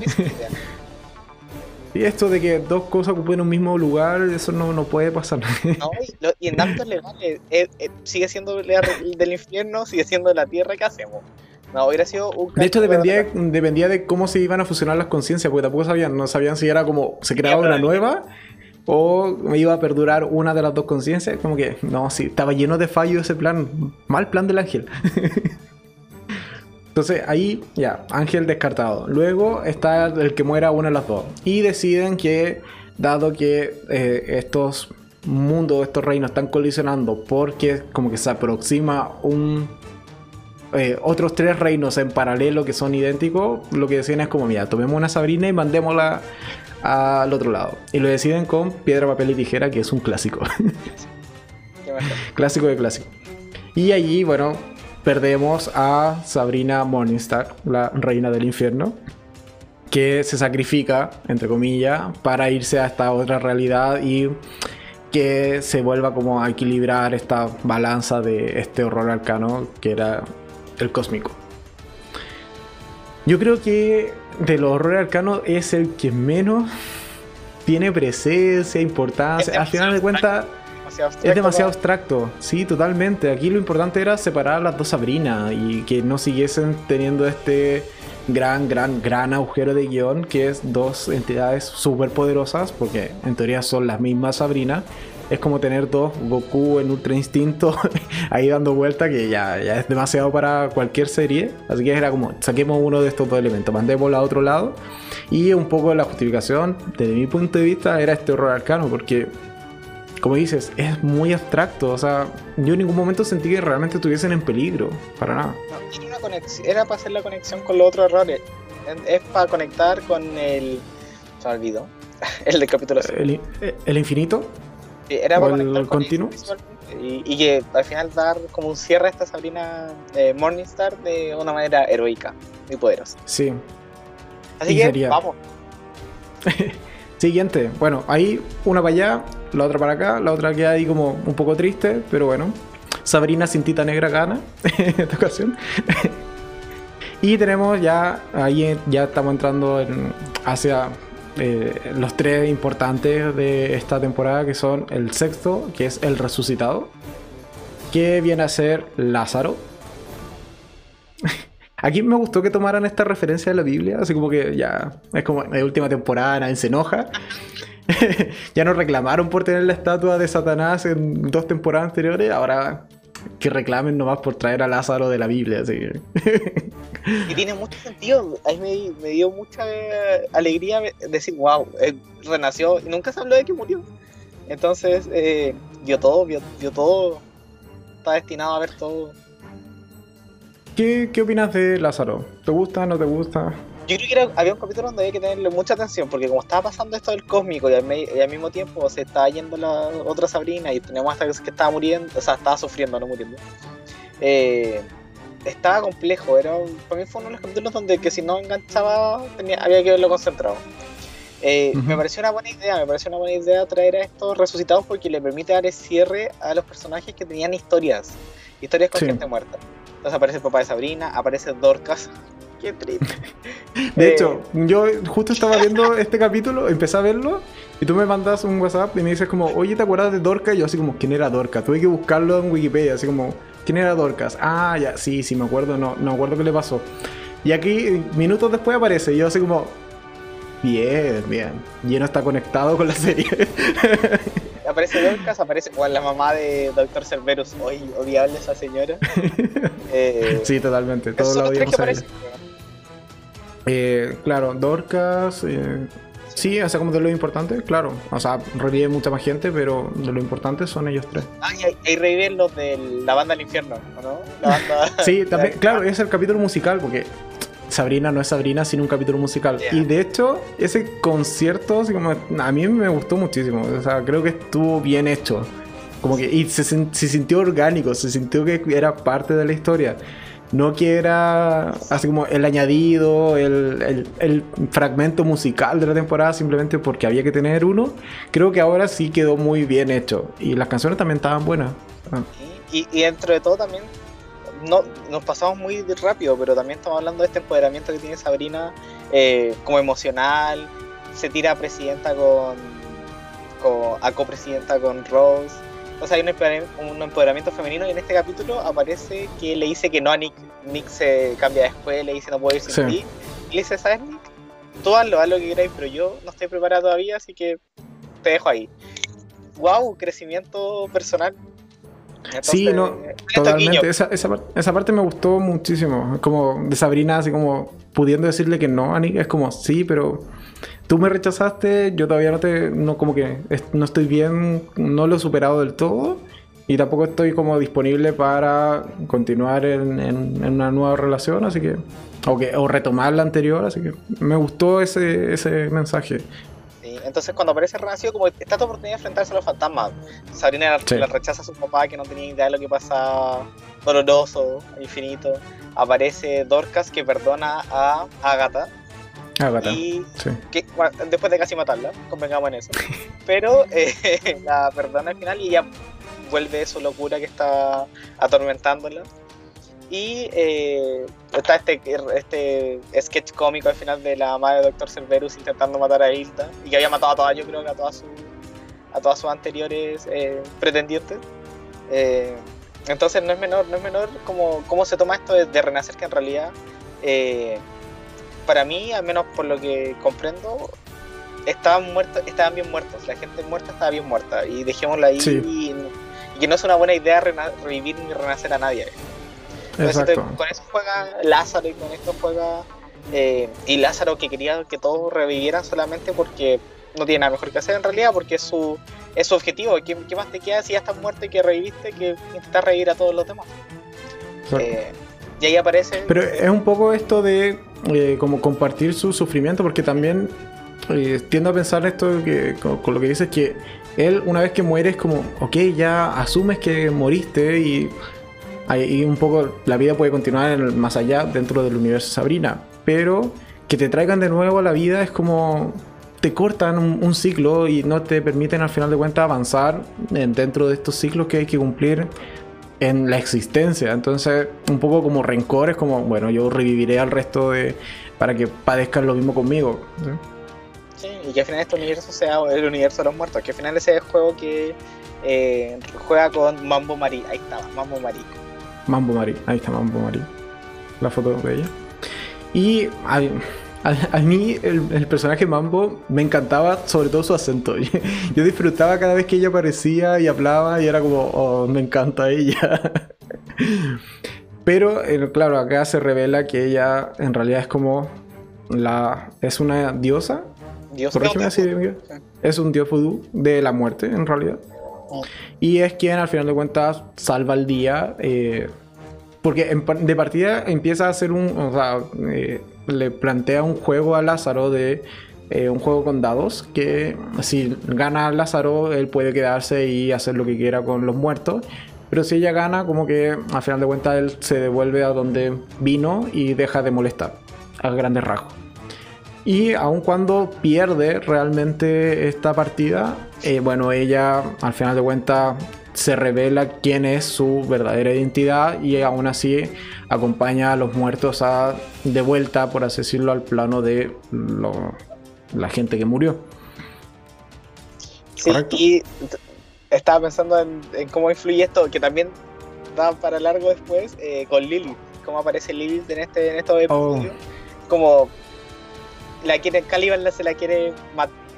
Y esto de que dos cosas ocupen un mismo lugar, eso no, no puede pasar. No, y, en tanto legal, eh, eh, eh, sigue siendo del infierno, sigue siendo de la tierra, ¿qué hacemos? No, hubiera sido un De hecho, dependía de, dependía de cómo se iban a fusionar las conciencias, porque tampoco sabían, no sabían si era como se creaba una nueva o iba a perdurar una de las dos conciencias. Como que, no, sí, estaba lleno de fallos ese plan. Mal plan del ángel. Entonces ahí ya, Ángel descartado. Luego está el que muera una de las dos. Y deciden que, dado que eh, estos mundos, estos reinos están colisionando porque como que se aproxima un... Eh, otros tres reinos en paralelo que son idénticos, lo que deciden es como, mira, tomemos una Sabrina y mandémosla al otro lado. Y lo deciden con piedra, papel y tijera, que es un clásico. clásico de clásico. Y allí, bueno, perdemos a Sabrina Morningstar, la reina del infierno, que se sacrifica, entre comillas, para irse a esta otra realidad y que se vuelva como a equilibrar esta balanza de este horror arcano que era el cósmico. Yo creo que del horror arcano es el que menos tiene presencia, importancia. Al final de cuentas es demasiado abstracto, sí, totalmente. Aquí lo importante era separar las dos Sabrina y que no siguiesen teniendo este gran, gran, gran agujero de guion que es dos entidades súper poderosas, porque en teoría son las mismas Sabrina. Es como tener dos Goku en Ultra Instinto ahí dando vuelta, que ya, ya es demasiado para cualquier serie. Así que era como, saquemos uno de estos dos elementos, mandémoslo a otro lado. Y un poco la justificación, desde mi punto de vista, era este horror arcano, porque como dices, es muy abstracto. O sea, yo en ningún momento sentí que realmente estuviesen en peligro. Para nada. era, para hacer la conexión con los otros errores. Es para conectar con el. Se olvidó. El del capítulo ¿El, ¿El infinito? Era para el continuo. Y, que al final dar como un cierre a esta Sabrina eh, Morningstar de una manera heroica y poderosa. Sí. Así que vamos. Siguiente. Bueno, ahí una para allá, la otra para acá, la otra queda ahí como un poco triste, pero bueno. Sabrina Cintita Negra gana en esta ocasión. y tenemos ya, ahí ya estamos entrando hacia eh, los tres importantes de esta temporada, que son el sexto, que es el resucitado, que viene a ser Lázaro. Aquí me gustó que tomaran esta referencia de la Biblia, así como que ya es como la última temporada, nadie se enoja. ya nos reclamaron por tener la estatua de Satanás en dos temporadas anteriores, ahora que reclamen nomás por traer a Lázaro de la Biblia. Así Y tiene mucho sentido. A mí me, dio mucha alegría decir, wow, renació y nunca se habló de que murió. Entonces, eh, dio todo, dio, todo. Está destinado a ver todo. ¿Qué, ¿Qué opinas de Lázaro? ¿Te gusta, no te gusta? Yo creo que había un capítulo donde había que tenerle mucha atención, porque como estaba pasando esto del cósmico y al, mismo tiempo se estaba yendo la otra Sabrina y teníamos hasta que estaba muriendo, o sea, estaba sufriendo, no muriendo. Eh, estaba complejo, era para mí fue uno de los capítulos donde que si no enganchaba tenía, había que verlo concentrado. Eh, me pareció una buena idea, me pareció una buena idea traer a estos resucitados porque le permite dar el cierre a los personajes que tenían historias, historias con gente muerta. Entonces aparece el papá de Sabrina, aparece Dorcas, Qué triste. De hecho, eh, yo justo estaba viendo este capítulo, empecé a verlo, y tú me mandas un WhatsApp y me dices como, oye, ¿te acuerdas de Dorcas? Y yo así como, ¿quién era Dorcas? Tuve que buscarlo en Wikipedia, así como, ¿quién era Dorcas? Ah, ya, sí, sí, me acuerdo, no, no me acuerdo qué le pasó. Y aquí, minutos después aparece, y yo así como, bien, bien, y no está conectado con la serie. aparece Dorcas, aparece igual la mamá de Doctor Cerberus, hoy odiable esa señora. Eh, sí, totalmente, todos la odiamos eh, claro, Dorcas. Eh, sí, o sea, como de lo importante, claro. O sea, revive mucha más gente, pero de lo importante son ellos tres. Ah, y, reviven los de la banda del infierno, ¿no? La banda. sí, también, claro, es el capítulo musical, porque Sabrina no es Sabrina sin un capítulo musical. Y de hecho, ese concierto, así como, a mí me gustó muchísimo. O sea, creo que estuvo bien hecho. Como que, y se, se sintió orgánico, se sintió que era parte de la historia. No que era así como el añadido, el, el, fragmento musical de la temporada simplemente porque había que tener uno. Creo que ahora sí quedó muy bien hecho. Y las canciones también estaban buenas. Ah. Y, y, dentro de todo también no, nos pasamos muy rápido, pero también estamos hablando de este empoderamiento que tiene Sabrina eh, como emocional. Se tira a presidenta con, con a copresidenta con Rose o sea, hay un empoderamiento, femenino y en este capítulo aparece que le dice que no a Nick. Nick se cambia de escuela, le dice no puedo ir sin ti. Y le dice, ¿sabes Nick? Tú hazlo, haz lo que queráis, pero yo no estoy preparado todavía, así que te dejo ahí. Wow, crecimiento personal. sí, no, totalmente. Esa, esa, esa, parte me gustó muchísimo. Como de Sabrina, así como pudiendo decirle que no a Nick, es como, sí, pero tú me rechazaste, yo todavía no te, no como que no estoy bien, no lo he superado del todo y tampoco estoy como disponible para continuar en, una nueva relación, así que o, que, o retomar la anterior, así que me gustó ese, ese mensaje. Sí, entonces cuando aparece Renacido, como esta tu oportunidad de enfrentarse a los fantasmas. Sabrina le rechaza a su papá que no tenía idea de lo que pasaba, doloroso, infinito. Aparece Dorcas que perdona a Agatha Ah, y que, después de casi matarla, convengamos en eso. Pero eh, la perdona al final y ella vuelve su locura que está atormentándola. Y eh, está este, este sketch cómico al final de la madre de Dr. Cerberus intentando matar a Hilda y que había matado a todas, yo creo que a todas sus a todas sus anteriores eh, pretendientes. entonces no es menor, no es menor como cómo se toma esto de, de renacer que en realidad para mí, al menos por lo que comprendo, estaban muertos, estaban bien muertos. La gente muerta estaba bien muerta. Y dejémosla ahí. Y, que no es una buena idea revivir ni renacer a nadie. Con eso juega Lázaro y con esto juega. Eh, y Lázaro que quería que todos revivieran solamente porque no tiene nada mejor que hacer en realidad, porque es su, es su objetivo. ¿Qué, más te queda si ya estás muerto y que reviviste que intentar revivir a todos los demás? Eh, y ahí aparece. Pero es un poco esto de eh, como compartir su sufrimiento, porque también eh, tiendo a pensar esto que, con, lo que dices, que él una vez que muere es como, ok, ya asumes que moriste y, y un poco la vida puede continuar más allá dentro del universo Sabrina, pero que te traigan de nuevo a la vida es como te cortan un, ciclo y no te permiten al final de cuentas avanzar dentro de estos ciclos que hay que cumplir en la existencia. Entonces, un poco como rencor, es como, bueno, yo reviviré al resto de para que padezcan lo mismo conmigo. ¿sí? y que al final este universo sea el universo de los muertos, que al final ese es el juego que eh, juega con Mambo Marí. Ahí está, Mambo Marí. Mambo Marí, ahí está Mambo Marí. La foto de ella. Y a, mí el, personaje Mambo me encantaba, sobre todo su acento. Yo disfrutaba cada vez que ella aparecía y hablaba y era como, oh, me encanta ella. Pero eh, claro, acá se revela que ella en realidad es como la es una diosa. Así, Es un dios vudú de la muerte en realidad. Oh. Y es quien al final de cuentas salva el día. Eh, porque de partida empieza a hacer un. O sea, eh, le plantea un juego a Lázaro de. Eh, un juego con dados que si gana Lázaro él puede quedarse y hacer lo que quiera con los muertos pero si ella gana como que al final de cuentas él se devuelve a donde vino y deja de molestar a grandes rasgos y aun cuando pierde realmente esta partida eh, bueno ella al final de cuentas se revela quién es su verdadera identidad y aún así acompaña a los muertos a, de vuelta, por así decirlo, al plano de la gente que murió. Sí, y estaba pensando en, cómo influye esto, que también da para largo después, eh, con Lily, cómo aparece Lily en, este, en estos oh. episodios. Como la quiere, Caliban se la quiere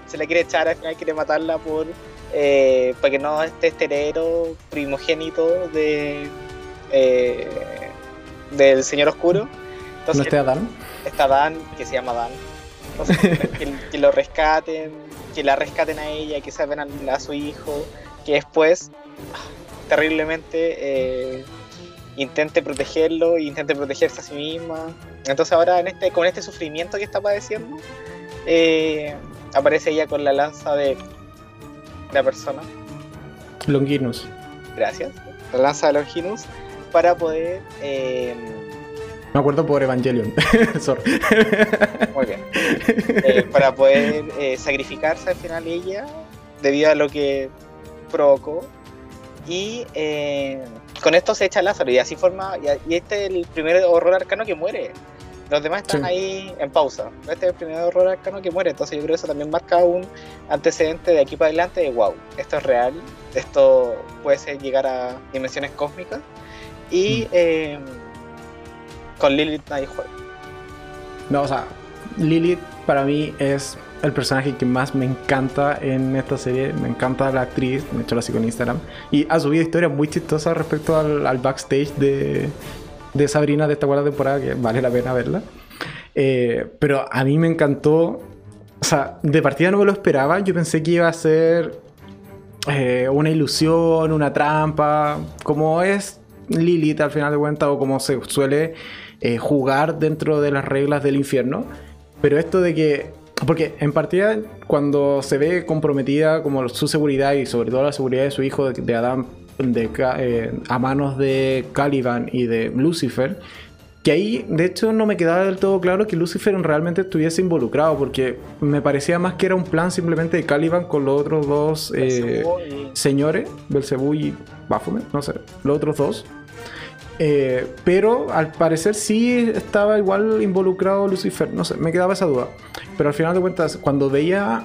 se la quiere echar, al final quiere matarla por eh, para que no esté este heredero primogénito de eh, del Señor Oscuro. Entonces, ¿No está Dan? Está Dan, que se llama Dan. Entonces, que, lo rescaten, que la rescaten a ella, que salven a, su hijo, que después, terriblemente, eh, intente protegerlo e intente protegerse a sí misma. Entonces ahora en este, con este sufrimiento que está padeciendo, aparece ella con la lanza de la persona. Longinus. Gracias. La lanza de Longinus para poder. Eh, Me acuerdo por Evangelion. Muy bien. Eh, para poder eh, sacrificarse al final ella debido a lo que provocó. Y con esto se echa Lázaro y así forma. Y este es el primer horror arcano que muere. Los demás están ahí en pausa. Este es el primer horror arcano que muere, entonces yo creo que eso también marca un antecedente de aquí para adelante de wow, esto es real, esto puede ser llegar a dimensiones cósmicas y mm. eh, con Lilith nadie juega. No, o sea, Lilith para mí es el personaje que más me encanta en esta serie. Me encanta la actriz, me he hecho la sigo en Instagram. Y ha subido historias muy chistosas respecto al backstage de, de Sabrina de esta cuarta temporada, que vale la pena verla. Eh, pero a mí me encantó. O sea, de partida no me lo esperaba. Yo pensé que iba a ser eh, una ilusión, una trampa, como es Lilith al final de cuentas, o como se suele eh, jugar dentro de las reglas del infierno. Pero esto de que. Porque en partida, cuando se ve comprometida como su seguridad y sobre todo la seguridad de su hijo, de, de Adam, de, eh, a manos de Caliban y de Lucifer, que ahí de hecho no me quedaba del todo claro que Lucifer realmente estuviese involucrado, porque me parecía más que era un plan simplemente de Caliban con los otros dos eh, señores, Belcebú y Baphomet, no sé, los otros dos. Eh, pero al parecer sí estaba igual involucrado Lucifer, no sé, me quedaba esa duda. Pero al final de cuentas, cuando veía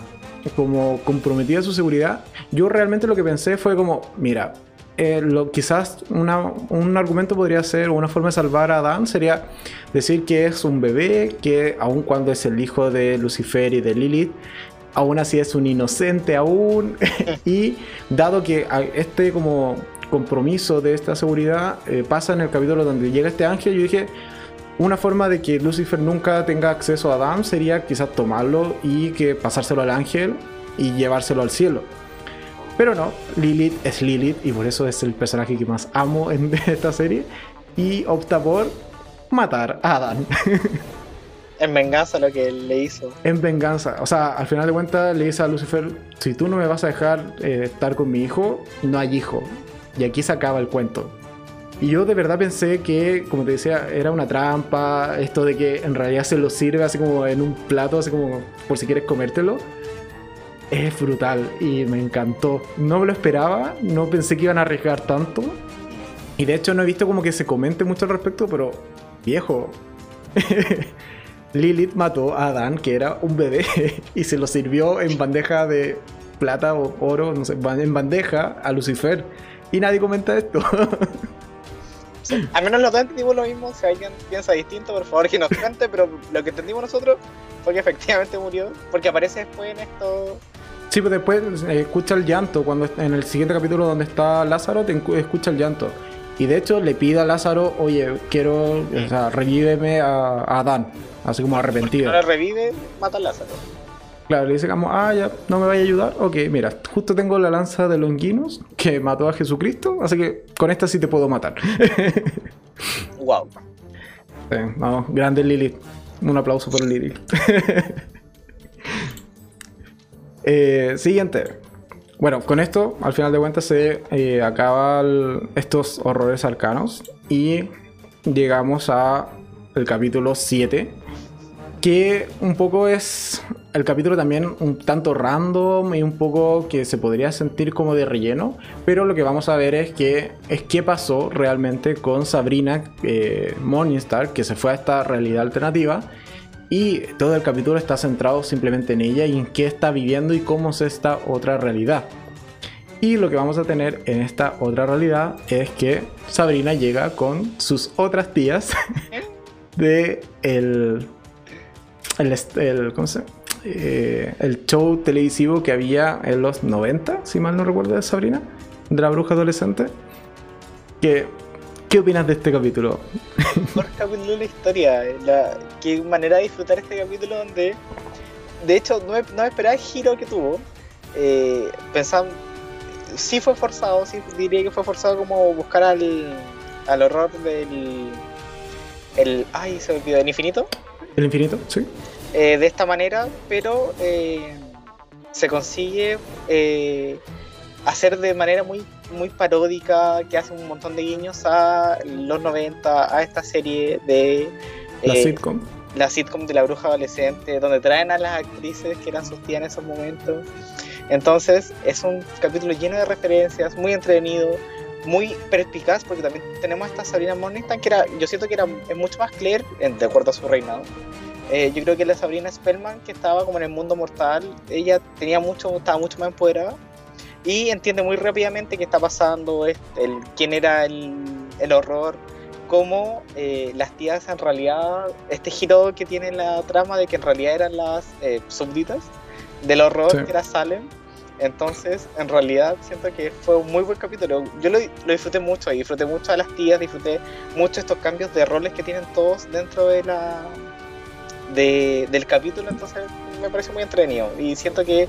como comprometida su seguridad, yo realmente lo que pensé fue como, mira, eh, lo, quizás un argumento podría ser, una forma de salvar a Adán sería decir que es un bebé, que aun cuando es el hijo de Lucifer y de Lilith, aún así es un inocente aún. y dado que este como compromiso de esta seguridad eh, pasa en el capítulo donde llega este ángel, yo dije, una forma de que Lucifer nunca tenga acceso a Adán sería quizás tomarlo y que pasárselo al ángel y llevárselo al cielo. Pero no, Lilith es Lilith y por eso es el personaje que más amo en esta serie. Y opta por matar a Adán. En venganza lo que le hizo. En venganza. O sea, al final de cuentas le dice a Lucifer, si tú no me vas a dejar eh, estar con mi hijo, no hay hijo. Y aquí se acaba el cuento. Y yo de verdad pensé que, como te decía, era una trampa, esto de que en realidad se lo sirve así como en un plato, así como por si quieres comértelo. Es brutal y me encantó. No me lo esperaba, no pensé que iban a arriesgar tanto. Y de hecho no he visto como que se comente mucho al respecto, pero viejo. Lilith mató a Adán, que era un bebé, y se lo sirvió en bandeja de plata o oro, no sé, en bandeja a Lucifer. Y nadie comenta esto. al menos los dos entendimos lo mismo. Si alguien piensa distinto, por favor que nos cuente. Pero lo que entendimos nosotros fue que efectivamente murió. Porque aparece después en esto. Sí, pues después eh, escucha el llanto. Cuando en el siguiente capítulo donde está Lázaro, te escucha el llanto. Y de hecho le pide a Lázaro, oye, quiero, o sea, revíveme a, Adán, así como arrepentido. No le revive, mata a Lázaro. Claro, le dice como, ah, ya, no me vaya a ayudar. Ok, mira, justo tengo la lanza de Longinus que mató a Jesucristo, así que con esta sí te puedo matar. wow. Sí, vamos, grande Lilith. Un aplauso por Lilith. eh, siguiente. Bueno, con esto, al final de cuentas, se eh, acaban estos horrores arcanos y llegamos a el capítulo 7, que un poco es el capítulo también un tanto random y un poco que se podría sentir como de relleno, pero lo que vamos a ver es que es qué pasó realmente con Sabrina eh, Morningstar, que se fue a esta realidad alternativa y todo el capítulo está centrado simplemente en ella y en qué está viviendo y cómo es esta otra realidad. Y lo que vamos a tener en esta otra realidad es que Sabrina llega con sus otras tías de el, el, ¿cómo se eh, el show televisivo que había en los 90, si mal no recuerdo, de Sabrina, de la bruja adolescente. Que ¿Qué opinas de este capítulo? Mejor capítulo de la historia. La, qué manera de disfrutar este capítulo donde, de hecho, no, no esperaba el giro que tuvo. Eh, pensaba, sí fue forzado, sí diría que fue forzado como buscar al, al horror del... El, ay, se me olvidó, ¿el infinito? El infinito, sí. Eh, de esta manera, pero eh, se consigue eh, hacer de manera muy muy paródica que hace un montón de guiños a los 90, a esta serie de... La eh, sitcom. La sitcom de la bruja adolescente, donde traen a las actrices que eran sus tías en esos momentos. Entonces es un capítulo lleno de referencias, muy entretenido, muy perspicaz, porque también tenemos a esta Sabrina Morningstar, que era, yo siento que era es mucho más clear, de acuerdo a su reinado. Eh, yo creo que la Sabrina Spellman, que estaba como en el mundo mortal, ella tenía mucho, estaba mucho más empoderada y entiende muy rápidamente qué está pasando, el, quién era el, el horror, cómo eh, las tías en realidad, este giro que tiene la trama de que en realidad eran las eh, súbditas del horror que era Salem. Entonces, en realidad, siento que fue un muy buen capítulo. Yo lo, lo disfruté mucho y disfruté mucho a las tías, disfruté mucho estos cambios de roles que tienen todos dentro de la de, del capítulo. Entonces, me pareció muy entretenido y siento que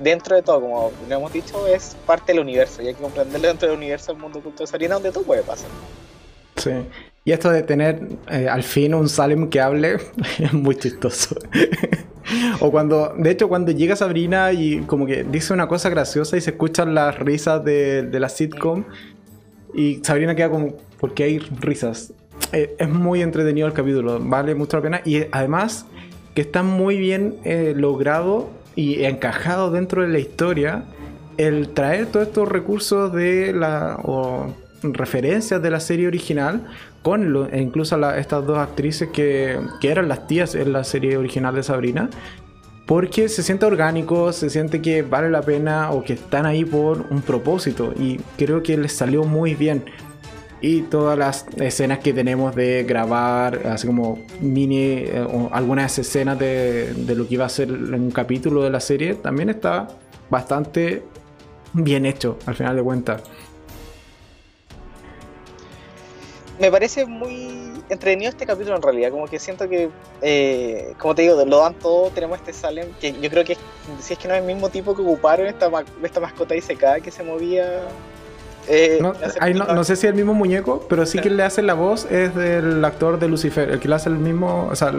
dentro de todo, como hemos dicho, es parte del universo y hay que comprenderlo dentro del universo del mundo oculto de Sarina donde todo puede pasar. Sí. Y esto de tener eh, al fin un Salem que hable es muy chistoso. o cuando, de hecho, cuando llega Sabrina y como que dice una cosa graciosa y se escuchan las risas de, de la sitcom y Sabrina queda como, ¿por qué hay risas? Eh, es muy entretenido el capítulo, vale mucho la pena y además que está muy bien eh, logrado y encajado dentro de la historia el traer todos estos recursos de la o referencias de la serie original con e incluso estas dos actrices que, que, eran las tías en la serie original de Sabrina porque se siente orgánico, se siente que vale la pena o que están ahí por un propósito y creo que les salió muy bien y todas las escenas que tenemos de grabar, así como mini, eh, o algunas escenas de, de, lo que iba a ser un capítulo de la serie, también está bastante bien hecho, al final de cuentas. Me parece muy entretenido este capítulo en realidad, como que siento que, eh, como te digo, lo dan todo, tenemos este Salem, que yo creo que si es que no es el mismo tipo que ocuparon esta, esta mascota secada que se movía eh, no, sé si es el mismo muñeco, pero sí que le hace la voz es del actor de Lucifer, el que le hace el mismo, o sea,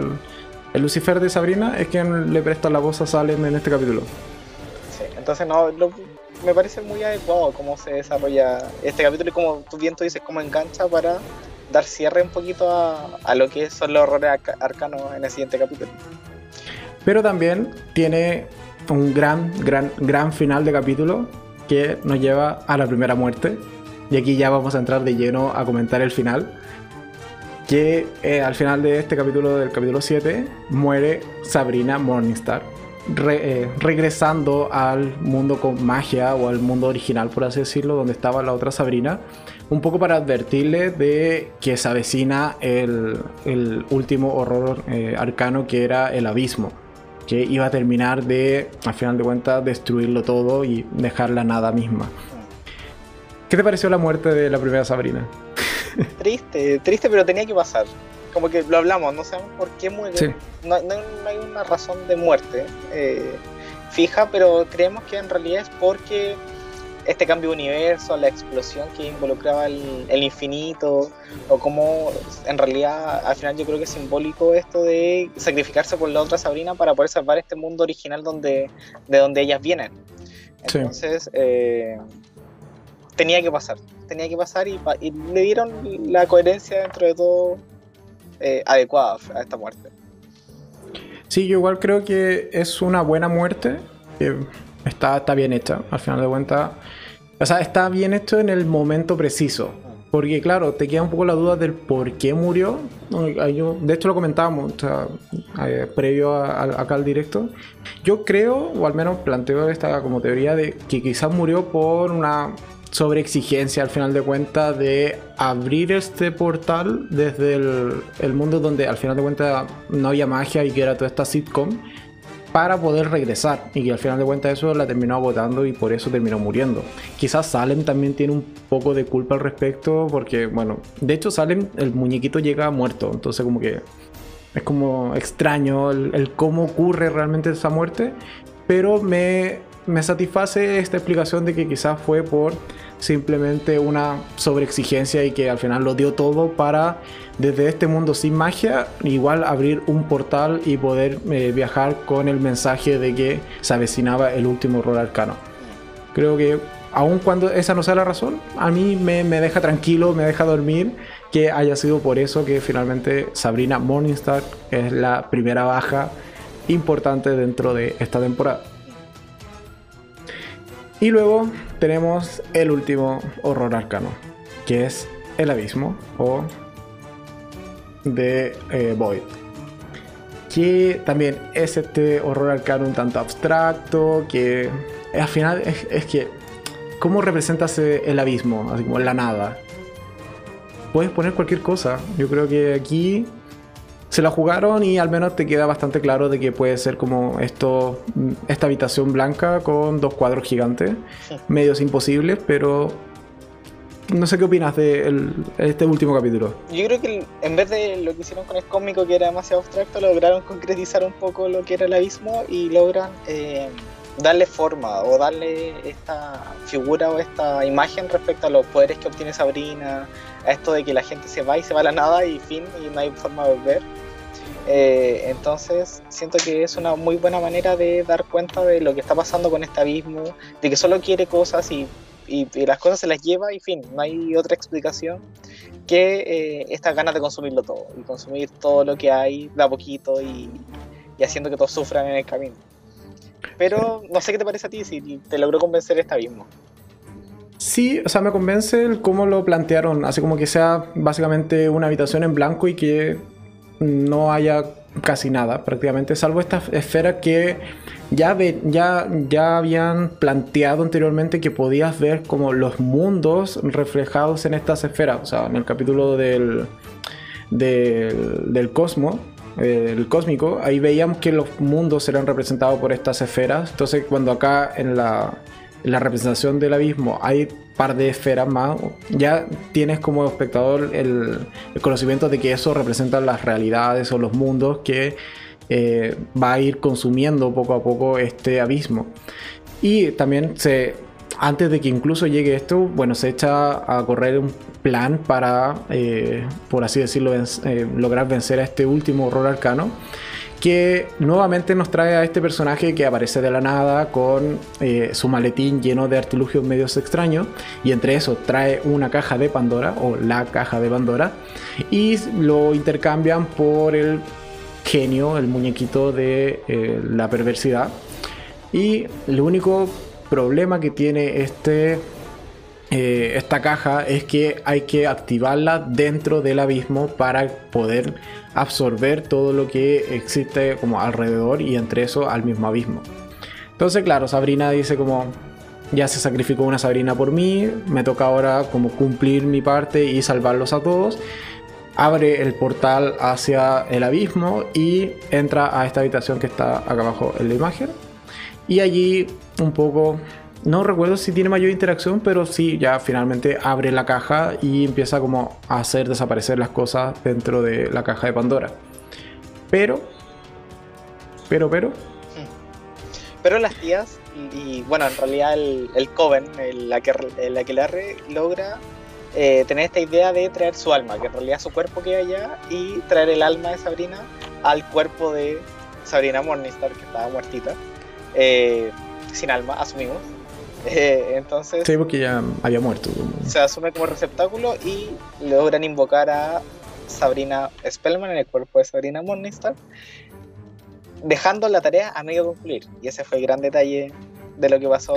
El Lucifer de Sabrina es quien le presta la voz a Salem en este capítulo. Sí, entonces no, me parece muy adecuado cómo se desarrolla este capítulo y como tú bien tú dices, cómo engancha para dar cierre un poquito a, lo que son los horrores arcanos en el siguiente capítulo. Pero también tiene un gran, gran, gran final de capítulo que nos lleva a la primera muerte. Y aquí ya vamos a entrar de lleno a comentar el final. Que eh, al final de este capítulo, del capítulo 7, muere Sabrina Morningstar. Eh, regresando al mundo con magia o al mundo original, por así decirlo, donde estaba la otra Sabrina. Un poco para advertirle de que se avecina el, último horror eh, arcano que era el abismo que iba a terminar de, al final de cuentas, destruirlo todo y dejar la nada misma. ¿Qué te pareció la muerte de la primera Sabrina? Triste, triste, pero tenía que pasar. Como que lo hablamos, no sabemos por qué muere. No, hay una razón de muerte eh, fija, pero creemos que en realidad es porque este cambio de universo, la explosión que involucraba el, infinito, o cómo en realidad al final yo creo que es simbólico esto de sacrificarse por la otra Sabrina para poder salvar este mundo original donde, de donde ellas vienen. Entonces, eh, tenía que pasar, tenía que pasar y, le dieron la coherencia dentro de todo eh, adecuada a esta muerte. Sí, yo igual creo que es una buena muerte. está, está bien hecha, al final de cuentas. O sea, está bien hecho en el momento preciso. Porque claro, te queda un poco la duda del por qué murió. de hecho lo comentábamos eh, previo a, acá al directo. Yo creo, o al menos planteo esta como teoría de que quizás murió por una sobreexigencia al final de cuentas de abrir este portal desde el, el mundo donde al final de cuentas no había magia y que era toda esta sitcom para poder regresar. Y que al final de cuentas eso la terminó agotando y por eso terminó muriendo. Quizás Salem también tiene un poco de culpa al respecto porque, bueno, de hecho Salem, el muñequito llega muerto. Entonces como que es como extraño el, cómo ocurre realmente esa muerte. Pero me, me satisface esta explicación de que quizás fue por simplemente una sobreexigencia y que al final lo dio todo para desde este mundo sin magia igual abrir un portal y poder eh, viajar con el mensaje de que se avecinaba el último rol arcano. Creo que aun cuando esa no sea la razón, a mí me, me deja tranquilo, me deja dormir que haya sido por eso que finalmente Sabrina Morningstar es la primera baja importante dentro de esta temporada. Y luego tenemos el último horror arcano, que es el abismo o de eh, Void. Que también es este horror arcano un tanto abstracto, que al final es, que, ¿cómo representas el abismo? Así como la nada. Puedes poner cualquier cosa. Yo creo que aquí se la jugaron y al menos te queda bastante claro de que puede ser como esto, esta habitación blanca con dos cuadros gigantes, medios imposibles, pero no sé qué opinas de este último capítulo. Yo creo que en vez de lo que hicieron con el cómico, que era demasiado abstracto, lograron concretizar un poco lo que era el abismo y logran eh, darle forma o darle esta figura o esta imagen respecto a los poderes que obtiene Sabrina, a esto de que la gente se va y se va a la nada y fin, y no hay forma de volver. Eh, entonces siento que es una muy buena manera de dar cuenta de lo que está pasando con este abismo, de que solo quiere cosas y, las cosas se las lleva y fin, no hay otra explicación que eh, estas ganas de consumirlo todo y consumir todo lo que hay de a poquito y, haciendo que todos sufran en el camino. Pero no sé qué te parece a ti si te logró convencer este abismo. Sí, o sea, me convence el cómo lo plantearon, así como que sea básicamente una habitación en blanco y que no haya casi nada prácticamente, salvo esta esfera que ya, ya, ya habían planteado anteriormente que podías ver como los mundos reflejados en estas esferas, o sea, en el capítulo del, del, del cosmos, el cósmico, ahí veíamos que los mundos eran representados por estas esferas, entonces cuando acá en la, en la representación del abismo hay par de esferas más, ya tienes como espectador el, conocimiento de que eso representa las realidades o los mundos que eh, va a ir consumiendo poco a poco este abismo. Y también se, antes de que incluso llegue esto, bueno, se echa a correr un plan para, eh, por así decirlo, eh, lograr vencer a este último horror arcano que nuevamente nos trae a este personaje que aparece de la nada con su maletín lleno de artilugios medios extraños y entre eso trae una caja de Pandora o la caja de Pandora y lo intercambian por el genio, el muñequito de eh, la perversidad y el único problema que tiene este eh, esta caja es que hay que activarla dentro del abismo para poder absorber todo lo que existe como alrededor y entre eso al mismo abismo. Entonces, claro, Sabrina dice como, ya se sacrificó una Sabrina por mí, me toca ahora como cumplir mi parte y salvarlos a todos. Abre el portal hacia el abismo y entra a esta habitación que está acá abajo en la imagen. Y allí un poco no recuerdo si tiene mayor interacción, pero sí, ya finalmente abre la caja y empieza como a hacer desaparecer las cosas dentro de la caja de Pandora. Pero, pero, pero. Pero las tías, y, bueno, en realidad el, el Coven, el, la que logra eh, tener esta idea de traer su alma, que en realidad su cuerpo queda allá, y traer el alma de Sabrina al cuerpo de Sabrina Morningstar, que estaba muertita, eh, sin alma, asumimos. Eh, entonces. Sí, porque ya había muerto. Se asume como receptáculo y logran invocar a Sabrina Spellman en el cuerpo de Sabrina Morningstar, dejando la tarea a medio concluir. Y ese fue el gran detalle de lo que pasó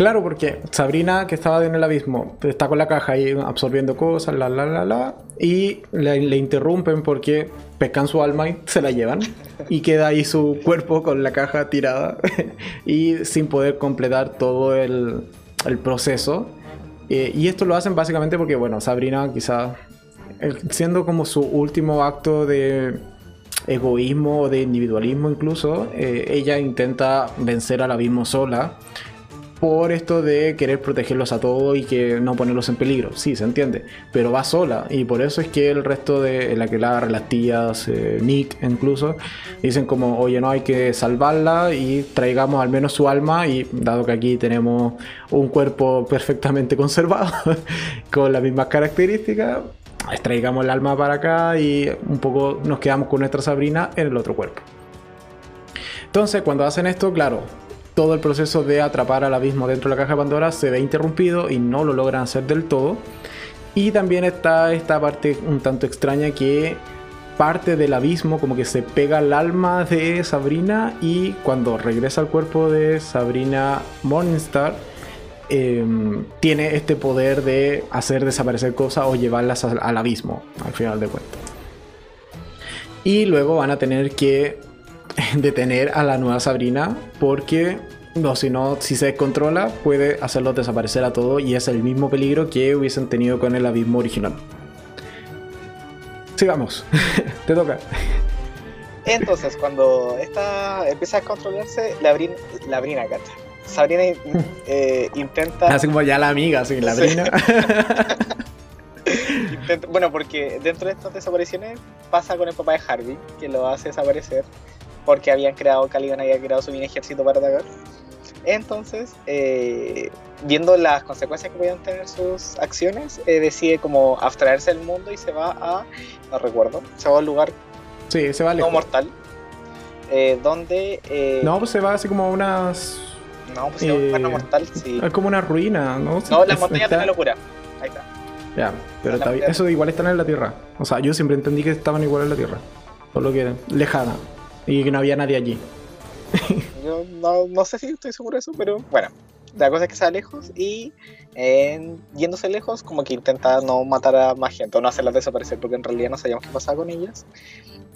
Claro, porque Sabrina, que estaba en el abismo, está con la caja ahí absorbiendo cosas, la, la, la, la, y le, interrumpen porque pescan su alma y se la llevan. Y queda ahí su cuerpo con la caja tirada y sin poder completar todo el, proceso. Eh, y esto lo hacen básicamente porque, bueno, Sabrina quizá, siendo como su último acto de egoísmo o de individualismo incluso, eh, ella intenta vencer al abismo sola por esto de querer protegerlos a todos y que no ponerlos en peligro. Sí, se entiende, pero va sola y por eso es que el resto de la que la las tías, eh, Nick incluso, dicen como, oye, no hay que salvarla y traigamos al menos su alma y dado que aquí tenemos un cuerpo perfectamente conservado con las mismas características, traigamos el alma para acá y un poco nos quedamos con nuestra Sabrina en el otro cuerpo. Entonces, cuando hacen esto, claro, todo el proceso de atrapar al abismo dentro de la caja de Pandora se ve interrumpido y no lo logran hacer del todo. Y también está esta parte un tanto extraña que parte del abismo como que se pega al alma de Sabrina y cuando regresa al cuerpo de Sabrina Morningstar em, tiene este poder de hacer desaparecer cosas o llevarlas al, al abismo al final de cuentas. Y luego van a tener que detener a la nueva Sabrina porque no, si no, si se descontrola puede hacerlos desaparecer a todos y es el mismo peligro que hubiesen tenido con el abismo original. Sigamos, te toca. Entonces, cuando esta empieza a controlarse, la brina, la brina, cacha. Sabrina eh, intenta. Así como ya la amiga, así, la brina. bueno, porque dentro de estas desapariciones pasa con el papá de Harvey, que lo hace desaparecer porque habían creado, Caliban había creado su mini ejército para atacar. Entonces, eh, viendo las consecuencias que podían tener sus acciones, eh, decide como abstraerse del mundo y se va a, no recuerdo, se va a un lugar sí, se va no mortal, eh, donde... no, pues se va así como a unas... No, pues se va a un lugar no mortal, sí. Es como una ruina, ¿no? No, las montañas de la locura. Ahí está. Ya, pero eso igual están en la Tierra. O sea, yo siempre entendí que estaban igual en la Tierra. Solo que lejana y que no había nadie allí. Yo no, sé si estoy seguro de eso, pero bueno, la cosa es que está lejos y yéndose lejos como que intenta no matar a más gente o no hacerlas desaparecer porque en realidad no sabíamos qué pasaba con ellas.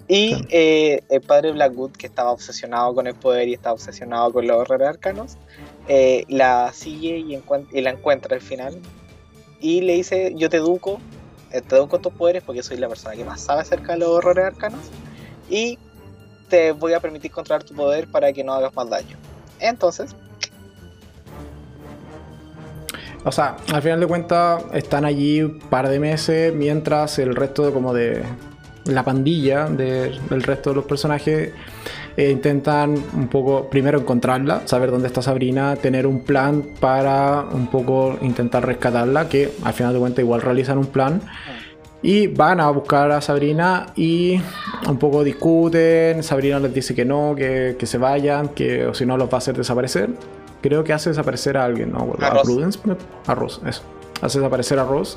Y eh, el padre Blackwood, que estaba obsesionado con el poder y estaba obsesionado con los horrores arcanos, eh, la sigue y, y, la encuentra al final. Y le dice, yo te educo, eh, te educo tus poderes porque soy la persona que más sabe acerca de los horrores arcanos. Y te voy a permitir controlar tu poder para que no hagas más daño. Entonces. O sea, al final de cuentas están allí un par de meses mientras el resto de como de la pandilla del resto de los personajes eh, intentan un poco primero encontrarla, saber dónde está Sabrina, tener un plan para un poco intentar rescatarla, que al final de cuentas igual realizan un plan. Y van a buscar a Sabrina y un poco discuten, Sabrina les dice que no, que, se vayan, que o si no los va a hacer desaparecer. Creo que hace desaparecer a alguien, ¿no? A, Prudence, a Ross, eso. Hace desaparecer a Ross.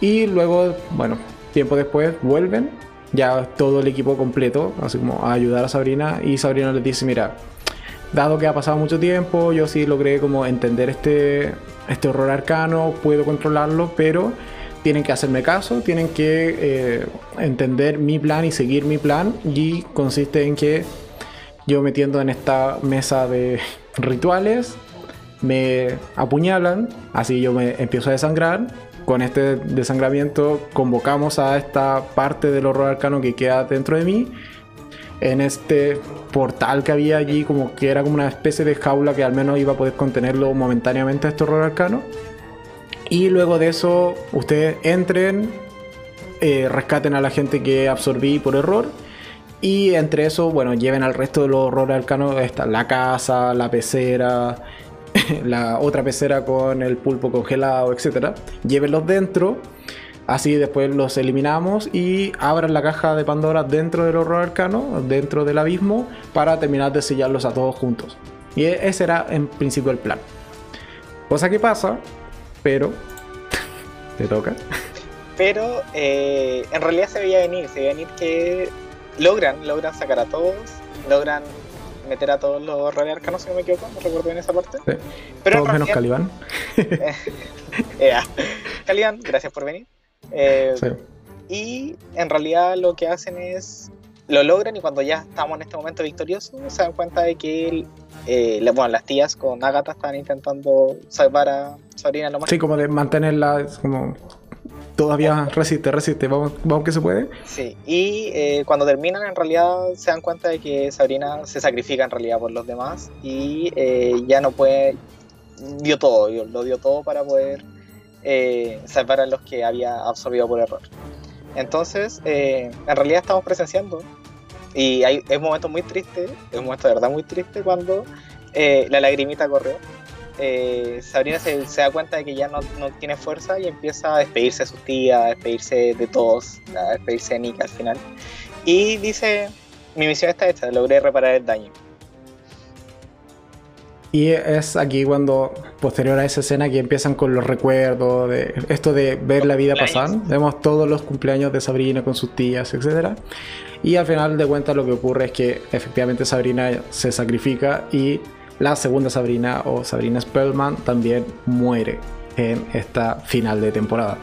Y luego, bueno, tiempo después vuelven, ya todo el equipo completo, así como a ayudar a Sabrina. Y Sabrina les dice, mira, dado que ha pasado mucho tiempo, yo sí logré como entender este, este horror arcano, puedo controlarlo, pero tienen que hacerme caso, tienen que eh, entender mi plan y seguir mi plan y consiste en que yo metiendo en esta mesa de rituales me apuñalan, así yo me empiezo a desangrar. Con este desangramiento convocamos a esta parte del horror arcano que queda dentro de mí. En este portal que había allí, como que era como una especie de jaula que al menos iba a poder contenerlo momentáneamente este horror arcano. Y luego de eso, ustedes entren, eh, rescaten a la gente que absorbí por error. Y entre eso, bueno, lleven al resto de los horrores arcanos, está la casa, la pecera, la otra pecera con el pulpo congelado, etc. Llévenlos dentro, así después los eliminamos y abran la caja de Pandora dentro del horror arcano, dentro del abismo, para terminar de sellarlos a todos juntos. Y ese era en principio el plan. Cosa que pasa pero te toca. Pero eh, en realidad se veía venir, se veía venir que logran, logran sacar a todos, logran meter a todos los rayos arcanos, si no me equivoco, no recuerdo bien esa parte. Pero todos menos Caliban. Caliban, gracias por venir. Eh, y en realidad lo que hacen es lo logran y cuando ya estamos en este momento victorioso se dan cuenta de que eh, bueno, las tías con Agatha están intentando salvar a Sabrina lo más Sí, como de mantenerla como todavía resiste, resiste, vamos, vamos que se puede. Sí, y eh, cuando terminan en realidad se dan cuenta de que Sabrina se sacrifica en realidad por los demás y eh, ya no puede, dio todo, lo dio todo para poder salvar a los que había absorbido por error. Entonces, en realidad estamos presenciando y es un momento muy triste, es un momento de verdad muy triste cuando eh, la lagrimita corrió. Eh, Sabrina se, da cuenta de que ya no, tiene fuerza y empieza a despedirse de sus tías, a despedirse de todos, a despedirse de Nick al final. Y dice, mi misión está hecha, logré reparar el daño. Y es aquí cuando, posterior a esa escena, que empiezan con los recuerdos, de esto de ver la vida pasar. Vemos todos los cumpleaños de Sabrina con sus tías, etc. Y al final de cuentas lo que ocurre es que efectivamente Sabrina se sacrifica y la segunda Sabrina o Sabrina Spellman también muere en esta final de temporada.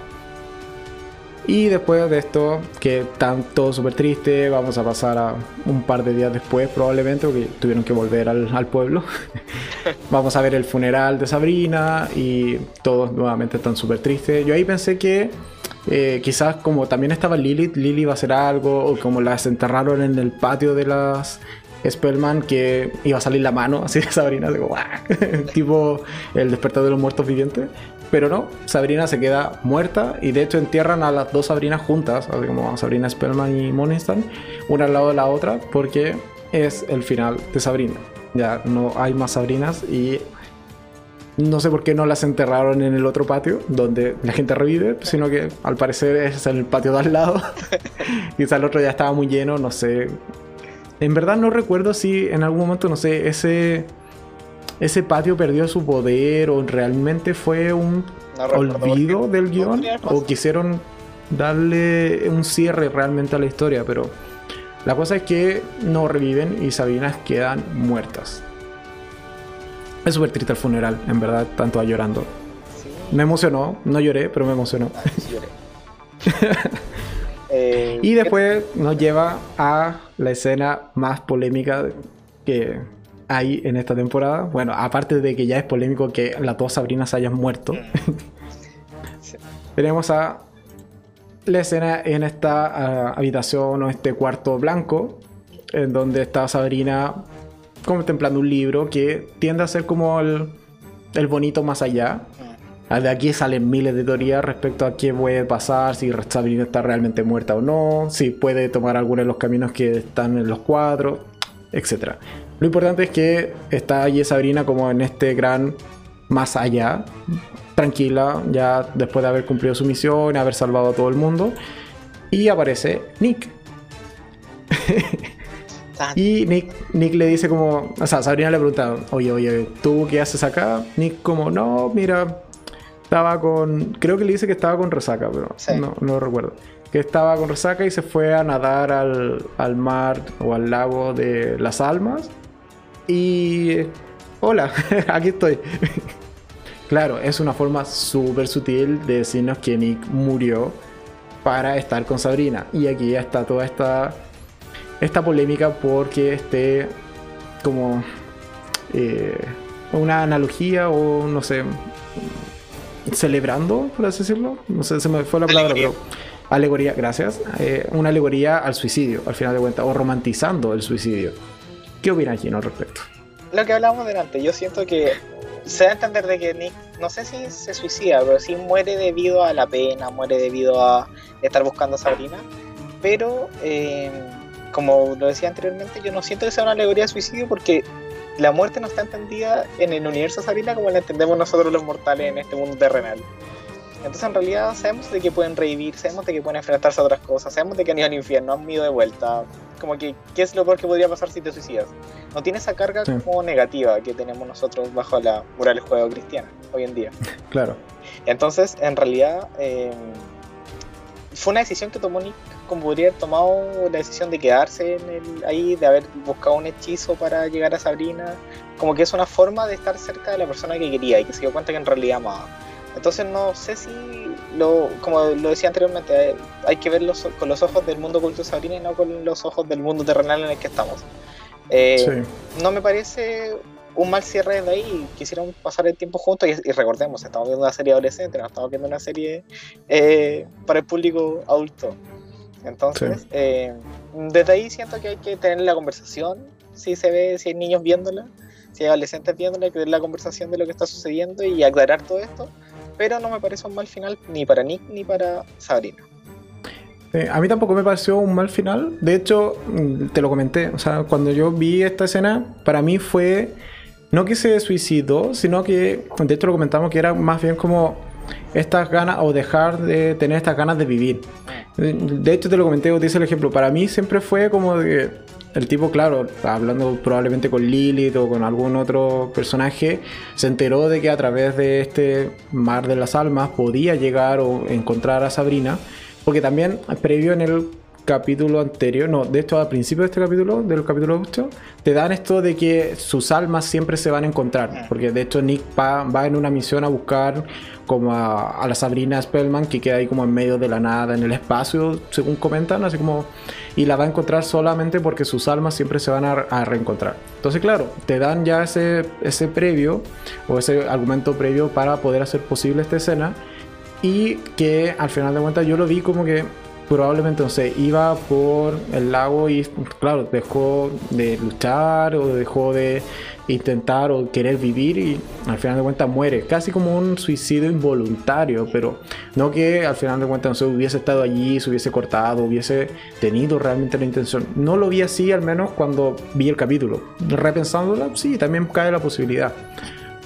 Y después de esto, que tanto súper triste, vamos a pasar a un par de días después probablemente, porque tuvieron que volver al, pueblo. vamos a ver el funeral de Sabrina y todos nuevamente están súper tristes. Yo ahí pensé que eh, quizás como también estaba Lilith, Lily iba a hacer algo, o como las enterraron en el patio de las Spellman, que iba a salir la mano así de Sabrina, tipo el despertar de los muertos vivientes. Pero no, Sabrina se queda muerta y de hecho entierran a las dos Sabrinas juntas, así como Sabrina Spellman y Morningstar, una al lado de la otra, porque es el final de Sabrina. Ya no hay más Sabrinas y no sé por qué no las enterraron en el otro patio donde la gente revive, sino que al parecer es en el patio de al lado. Quizá el otro ya estaba muy lleno, no sé. En verdad no recuerdo si en algún momento, no sé, ese ese patio perdió su poder o realmente fue un olvido del guion o quisieron darle un cierre realmente a la historia, pero la cosa es que no reviven y Sabinas quedan muertas. Es súper triste el funeral, en verdad, tanto a llorando. Me emocionó, no lloré, pero me emocionó. Eh, y después nos lleva a la escena más polémica que hay en esta temporada. Bueno, aparte de que ya es polémico que las dos Sabrinas hayan muerto. Tenemos a la escena en esta ah, habitación o este cuarto blanco, en donde está Sabrina contemplando un libro que tiende a ser como el, el bonito más allá. Ah, de aquí salen miles de teorías respecto a qué puede pasar, si Sabrina está realmente muerta o no, si puede tomar alguno de los caminos que están en los cuadros, etc. Lo importante es que está allí Sabrina como en este gran más allá, tranquila, ya después de haber cumplido su misión, haber salvado a todo el mundo. Y aparece Nick. y Nick, Nick le dice como, o sea, Sabrina le pregunta, oye, oye, ¿tú qué haces acá? Nick como, no, mira, estaba con, creo que le dice que estaba con resaca, pero no, no lo recuerdo. Que estaba con resaca y se fue a nadar al, al mar o al lago de las almas. Y... Hola, aquí estoy. claro, es una forma súper sutil de decirnos que Nick murió para estar con Sabrina. Y aquí ya está toda esta, esta polémica porque esté como eh, una analogía o no sé, celebrando, por así decirlo. No sé, se me fue la palabra, pero alegoría, gracias. Eh, una alegoría al suicidio, al final de cuentas, o romantizando el suicidio. ¿Qué opinas, Gino, al respecto? Lo que hablábamos delante, yo siento que se da a entender de que Nick, no sé si se suicida, pero sí muere debido a la pena, muere debido a estar buscando a Sabrina. Pero, eh, como lo decía anteriormente, yo no siento que sea una alegoría de suicidio porque la muerte no está entendida en el universo Sabrina como la entendemos nosotros los mortales en este mundo terrenal. Entonces en realidad sabemos de que pueden revivir, sabemos de que pueden enfrentarse a otras cosas, sabemos de que han ido al infierno, han ido de vuelta. Como que, ¿qué es lo peor que podría pasar si te suicidas? No tiene esa carga como negativa que tenemos nosotros bajo la moral juego cristiana hoy en día. Claro. Entonces, en realidad, eh, fue una decisión que tomó Nick como podría haber tomado la decisión de quedarse en el, ahí, de haber buscado un hechizo para llegar a Sabrina. Como que es una forma de estar cerca de la persona que quería y que se dio cuenta que en realidad amaba. Entonces no sé si, lo, como lo decía anteriormente, eh, hay que verlo con los ojos del mundo oculto de Sabrina y no con los ojos del mundo terrenal en el que estamos. Eh, no me parece un mal cierre de ahí quisieron pasar el tiempo juntos y, recordemos, estamos viendo una serie adolescente, no estamos viendo una serie eh, para el público adulto. Entonces, eh, desde ahí siento que hay que tener la conversación, si se ve, si hay niños viéndola, si hay adolescentes viéndola, hay que tener la conversación de lo que está sucediendo y aclarar todo esto, pero no me parece un mal final ni para Nick ni para Sabrina. Eh, a mí tampoco me pareció un mal final. De hecho, mm, te lo comenté. O sea, cuando yo vi esta escena, para mí fue. No que se suicidó, sino que. De hecho, lo comentamos que era más bien como estas ganas o dejar de tener estas ganas de vivir. De hecho, te lo comenté, te hice el ejemplo. Para mí siempre fue como de el tipo, claro, hablando probablemente con Lilith o con algún otro personaje, se enteró de que a través de este mar de las almas podía llegar o encontrar a Sabrina. Porque también, previo en el capítulo anterior, no, de hecho al principio de este capítulo, del capítulo 8, te dan esto de que sus almas siempre se van a encontrar, porque de hecho Nick va, va en una misión a buscar como a, la Sabrina Spellman que queda ahí como en medio de la nada en el espacio, según comentan, así como y la va a encontrar solamente porque sus almas siempre se van a, reencontrar. Entonces, claro, te dan ya ese, ese previo o ese argumento previo para poder hacer posible esta escena y que al final de cuentas yo lo vi como que probablemente, no sé, iba por el lago y, claro, dejó de luchar o dejó de intentar o querer vivir y al final de cuentas muere. Casi como un suicidio involuntario, pero no que al final de cuentas no se hubiese estado allí, se hubiese cortado, hubiese tenido realmente la intención. No lo vi así, al menos cuando vi el capítulo. Repensándolo, sí, también cae la posibilidad.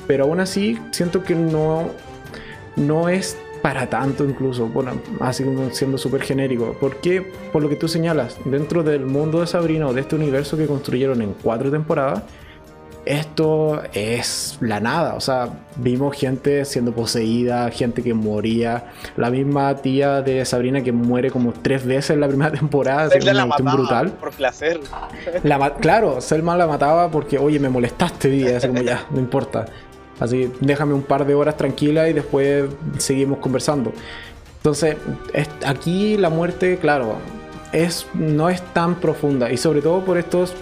Pero aún así, siento que no, no es para tanto incluso, bueno, así siendo súper genérico. porque Por lo que tú señalas, dentro del mundo de Sabrina o de este universo que construyeron en cuatro temporadas, esto es la nada. O sea, vimos gente siendo poseída, gente que moría. La misma tía de Sabrina que muere como tres veces en la primera temporada. Selma la mataba brutal. por placer. claro, Selma la mataba porque, oye, me molestaste, y así como ya, no importa. Así, déjame un par de horas tranquila y después seguimos conversando. Entonces, aquí la muerte, claro, es, no es tan profunda y sobre todo por estos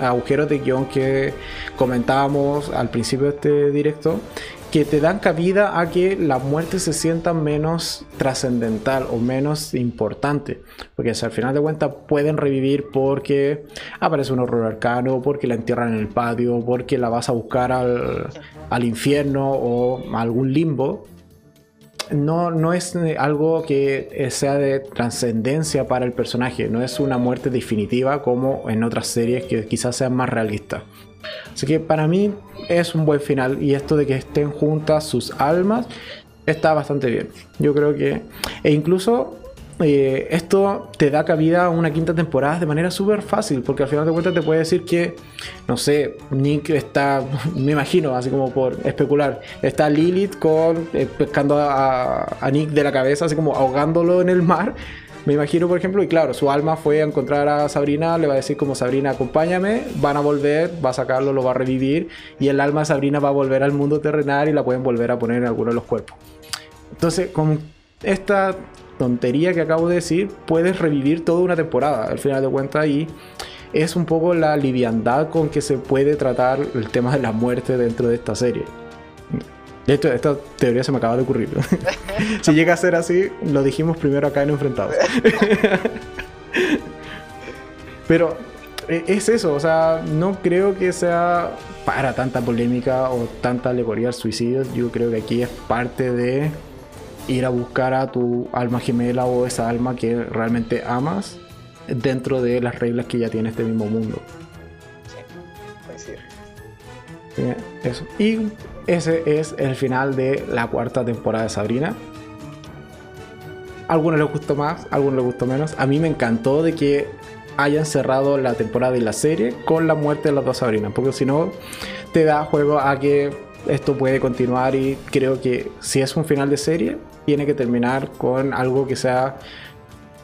agujeros de guion que comentábamos al principio de este directo que te dan cabida a que la muerte se sienta menos trascendental o menos importante. Porque al final de cuentas pueden revivir porque aparece un horror arcano, porque la entierran en el patio, porque la vas a buscar al, al infierno o algún limbo no, no es algo que sea de trascendencia para el personaje, no es una muerte definitiva como en otras series que quizás sean más realistas. Así que para mí es un buen final y esto de que estén juntas sus almas está bastante bien. Yo creo que... E incluso eh, esto te da cabida a una quinta temporada de manera súper fácil, porque al final de cuentas te puede decir que, no sé, Nick está, me imagino, así como por especular, está Lilith con, eh, pescando a, Nick de la cabeza, así como ahogándolo en el mar. Me imagino, por ejemplo, y claro, su alma fue a encontrar a Sabrina, le va a decir como Sabrina, acompáñame, van a volver, va a sacarlo, lo va a revivir, y el alma de Sabrina va a volver al mundo terrenal y la pueden volver a poner en alguno de los cuerpos. Entonces, con esta tontería que acabo de decir, puedes revivir toda una temporada, al final de cuentas, y es un poco la liviandad con que se puede tratar el tema de la muerte dentro de esta serie. De hecho, esta teoría se me acaba de ocurrir. si llega a ser así, lo dijimos primero acá en Enfrentados. Pero e, es eso, o sea, no creo que sea para tanta polémica o tanta alegoría al suicidio. Yo creo que aquí es parte de ir a buscar a tu alma gemela o esa alma que realmente amas dentro de las reglas que ya tiene este mismo mundo. Sí, Bien, eso. Y ese es el final de la cuarta temporada de Sabrina. A algunos les gustó más, a algunos les gustó menos. A mí me encantó de que hayan cerrado la temporada y la serie con la muerte de las dos Sabrinas, porque si no te da juego a que esto puede continuar y creo que si es un final de serie, tiene que terminar con algo que sea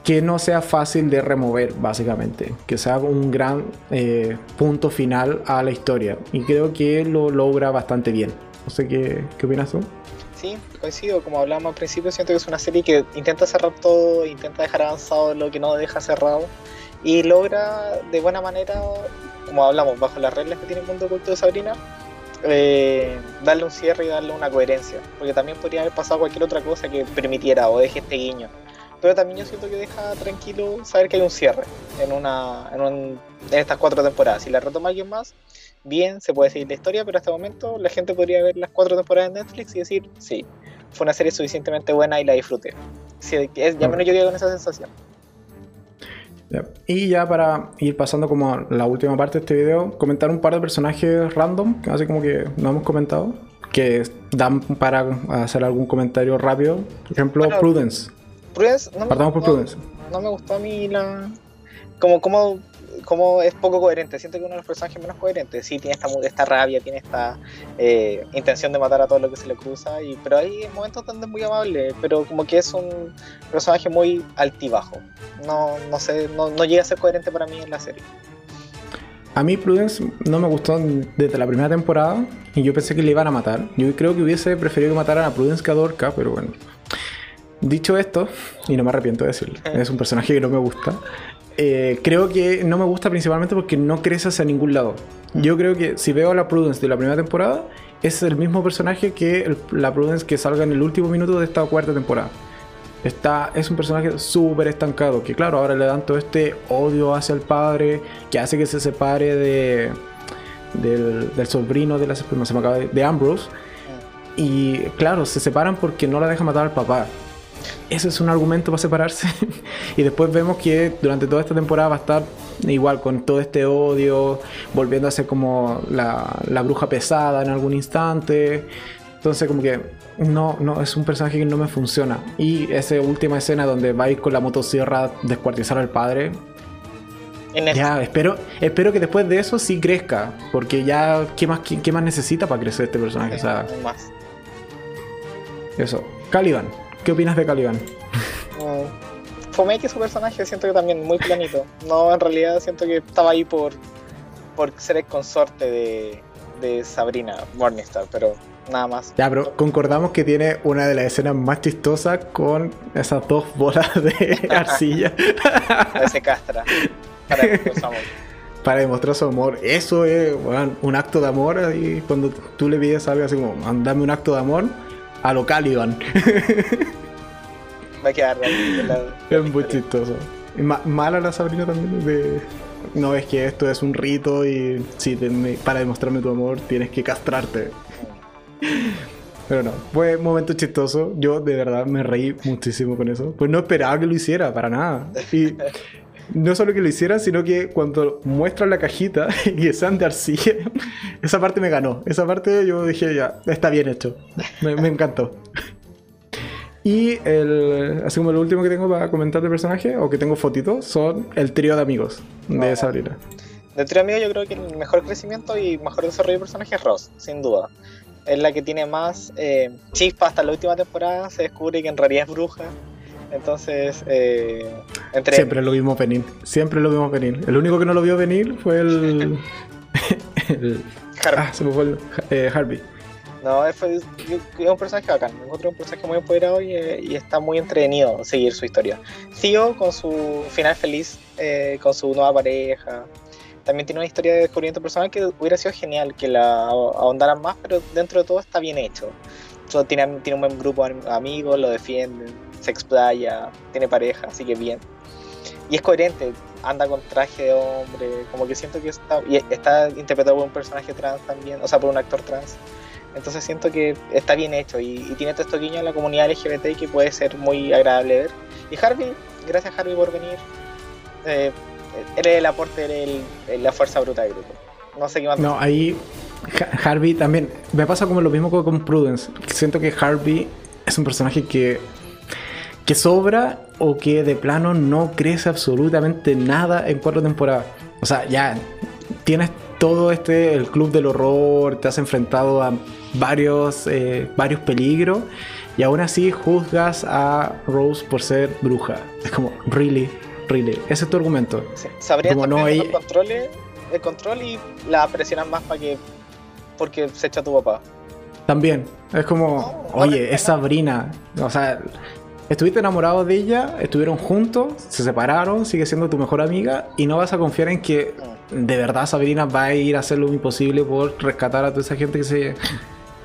que no sea fácil de remover, básicamente. Que sea un gran eh, punto final a la historia. Y creo que lo logra bastante bien. No sé qué, qué opinas tú. Sí, coincido. Como hablamos al principio, siento que es una serie que intenta cerrar todo, intenta dejar avanzado lo que no deja cerrado. Y logra de buena manera, como hablamos, bajo las reglas que tiene el mundo oculto de Sabrina, eh, darle un cierre y darle una coherencia. Porque también podría haber pasado cualquier otra cosa que permitiera o deje este guiño. Pero también yo siento que deja tranquilo saber que hay un cierre en, una, en, estas cuatro temporadas. Si la retoma alguien más, bien, se puede seguir la historia, pero hasta el momento la gente podría ver las cuatro temporadas de Netflix y decir, sí, fue una serie suficientemente buena y la disfruté. ya menos yo quedé con esa sensación. Y ya para ir pasando como la última parte de este video, comentar un par de personajes random, así como que no hemos comentado, que dan para hacer algún comentario rápido. Por ejemplo, Prudence. Prudence, no Partamos por Prudence. No me gustó a mí la... Como, como como es poco coherente. Siento que uno de los personajes menos coherentes. Sí, tiene esta, esta rabia, tiene esta eh, intención de matar a todo lo que se le cruza. Y, pero hay momentos donde es muy amable. Pero como que es un personaje muy altibajo. No, no sé, no, no llega a ser coherente para mí en la serie. A mí Prudence no me gustó desde la primera temporada y yo pensé que le iban a matar. Yo creo que hubiese preferido que mataran a Prudence que a Dorca, pero bueno. Dicho esto, y no me arrepiento de decirlo, es un personaje que no me gusta. Eh, creo que no me gusta principalmente porque no crece hacia ningún lado. Yo creo que si veo a la Prudence de la primera temporada, es el mismo personaje que la Prudence que salga en el último minuto de esta cuarta temporada. Está, es un personaje súper estancado, que claro, ahora le dan todo este odio hacia el padre, que hace que se separe de, del, sobrino de la se me acaba de, de Ambrose. Y claro, se separan porque no la deja matar al papá eso es un argumento para separarse. y después vemos que durante toda esta temporada va a estar igual con todo este odio, volviendo a ser como la, la bruja pesada en algún instante. Entonces como que no, no, es un personaje que no me funciona. Y esa última escena donde va a ir con la motosierra a descuartizar al padre. Ya, espero, espero que después de eso sí crezca. Porque ya, ¿qué más, qué, más necesita para crecer este personaje? o sea, más. Eso. Caliban. ¿Qué opinas de Caliban? Mm, Fomé que su personaje siento que también muy planito. No, en realidad siento que estaba ahí por, por ser el consorte de, de Sabrina Morningstar, pero nada más. Ya, pero concordamos que tiene una de las escenas más chistosas con esas dos bolas de arcilla. Ese castra. Para demostrar su amor. Para demostrar su amor. Eso es un acto de amor. Y cuando tú le pides algo así como, dame un acto de amor, a lo Caliban. Va a quedar Es muy chistoso. Mala la Sabrina también de... No, es que esto es un rito y si para demostrarme tu amor tienes que castrarte. Pero no, fue un momento chistoso. Yo de verdad me reí muchísimo con eso. Pues no esperaba que lo hiciera, para nada. Y no solo que lo hiciera, sino que cuando muestran la cajita y sean de arcilla, esa parte me ganó. Esa parte yo dije, ya, está bien hecho. Me, me encantó. Y el, así como el último que tengo para comentar de personaje, o que tengo fotitos, son el trío de amigos de. Sabrina. De trío amigos yo creo que el mejor crecimiento y mejor desarrollo de personaje es Ross, sin duda. Es la que tiene más eh, chispa hasta la última temporada, se descubre que en realidad es bruja. Entonces, eh, entre... Siempre lo vimos venir, siempre lo vimos venir. El único que no lo vio venir fue el... el- Harvey. ah, se me fue el... eh, Harvey. No, es, un personaje bacán. Encuentro un personaje muy empoderado y, eh, y está muy entretenido seguir su historia. Theo con su final feliz, eh, con su nueva pareja. También tiene una historia de descubrimiento personal que hubiera sido genial que la ahondaran más, pero dentro de todo está bien hecho. So, tiene, tiene un buen grupo de amigos, lo defienden, se explaya, tiene pareja, así que bien. Y es coherente, anda con traje de hombre, como que siento que está, y está interpretado por un personaje trans también, o sea, por un actor trans. Entonces siento que está bien hecho y, y tiene todo esto guiño a la comunidad LGBT que puede ser muy agradable ver. Y Harvey, gracias Harvey por venir. Eh, eres el aporte, eres el- la fuerza bruta del grupo. No sé qué más. No, ahí Ha- Harvey también. Me pasa como lo mismo con Prudence. Siento que Harvey es un personaje que, que sobra o que de plano no crece absolutamente nada en cuatro temporadas. O sea, ya tienes todo este, el club del horror, te has enfrentado a varios, eh, varios peligros y aún así juzgas a Rose por ser bruja. Es como, really, really. Ese es tu argumento. Sí, Sabrían Como no hay- los controles, el control y la presionan más para que porque se echa tu papá. También, es como, No, oye, es Sabrina. O sea, estuviste enamorado de ella, estuvieron juntos, se separaron, sigue siendo tu mejor amiga y no vas a confiar en que de verdad Sabrina va a ir a hacer lo imposible por rescatar a toda esa gente que se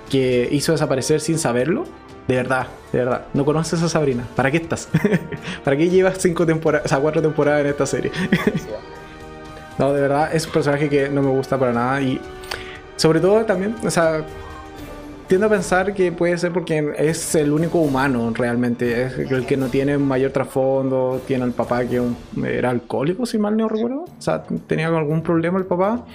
que hizo desaparecer sin saberlo. De verdad, de verdad. No conoces a Sabrina. ¿Para qué estás? ¿Para qué llevas cinco temporadas, o sea, cuatro temporadas en esta serie? No, de verdad, es un personaje que no me gusta para nada y sobre todo también, o sea, tiendo a pensar que puede ser porque es el único humano realmente, es el que no tiene mayor trasfondo, tiene al papá que un- era alcohólico, si mal no recuerdo, o sea, tenía algún problema el papá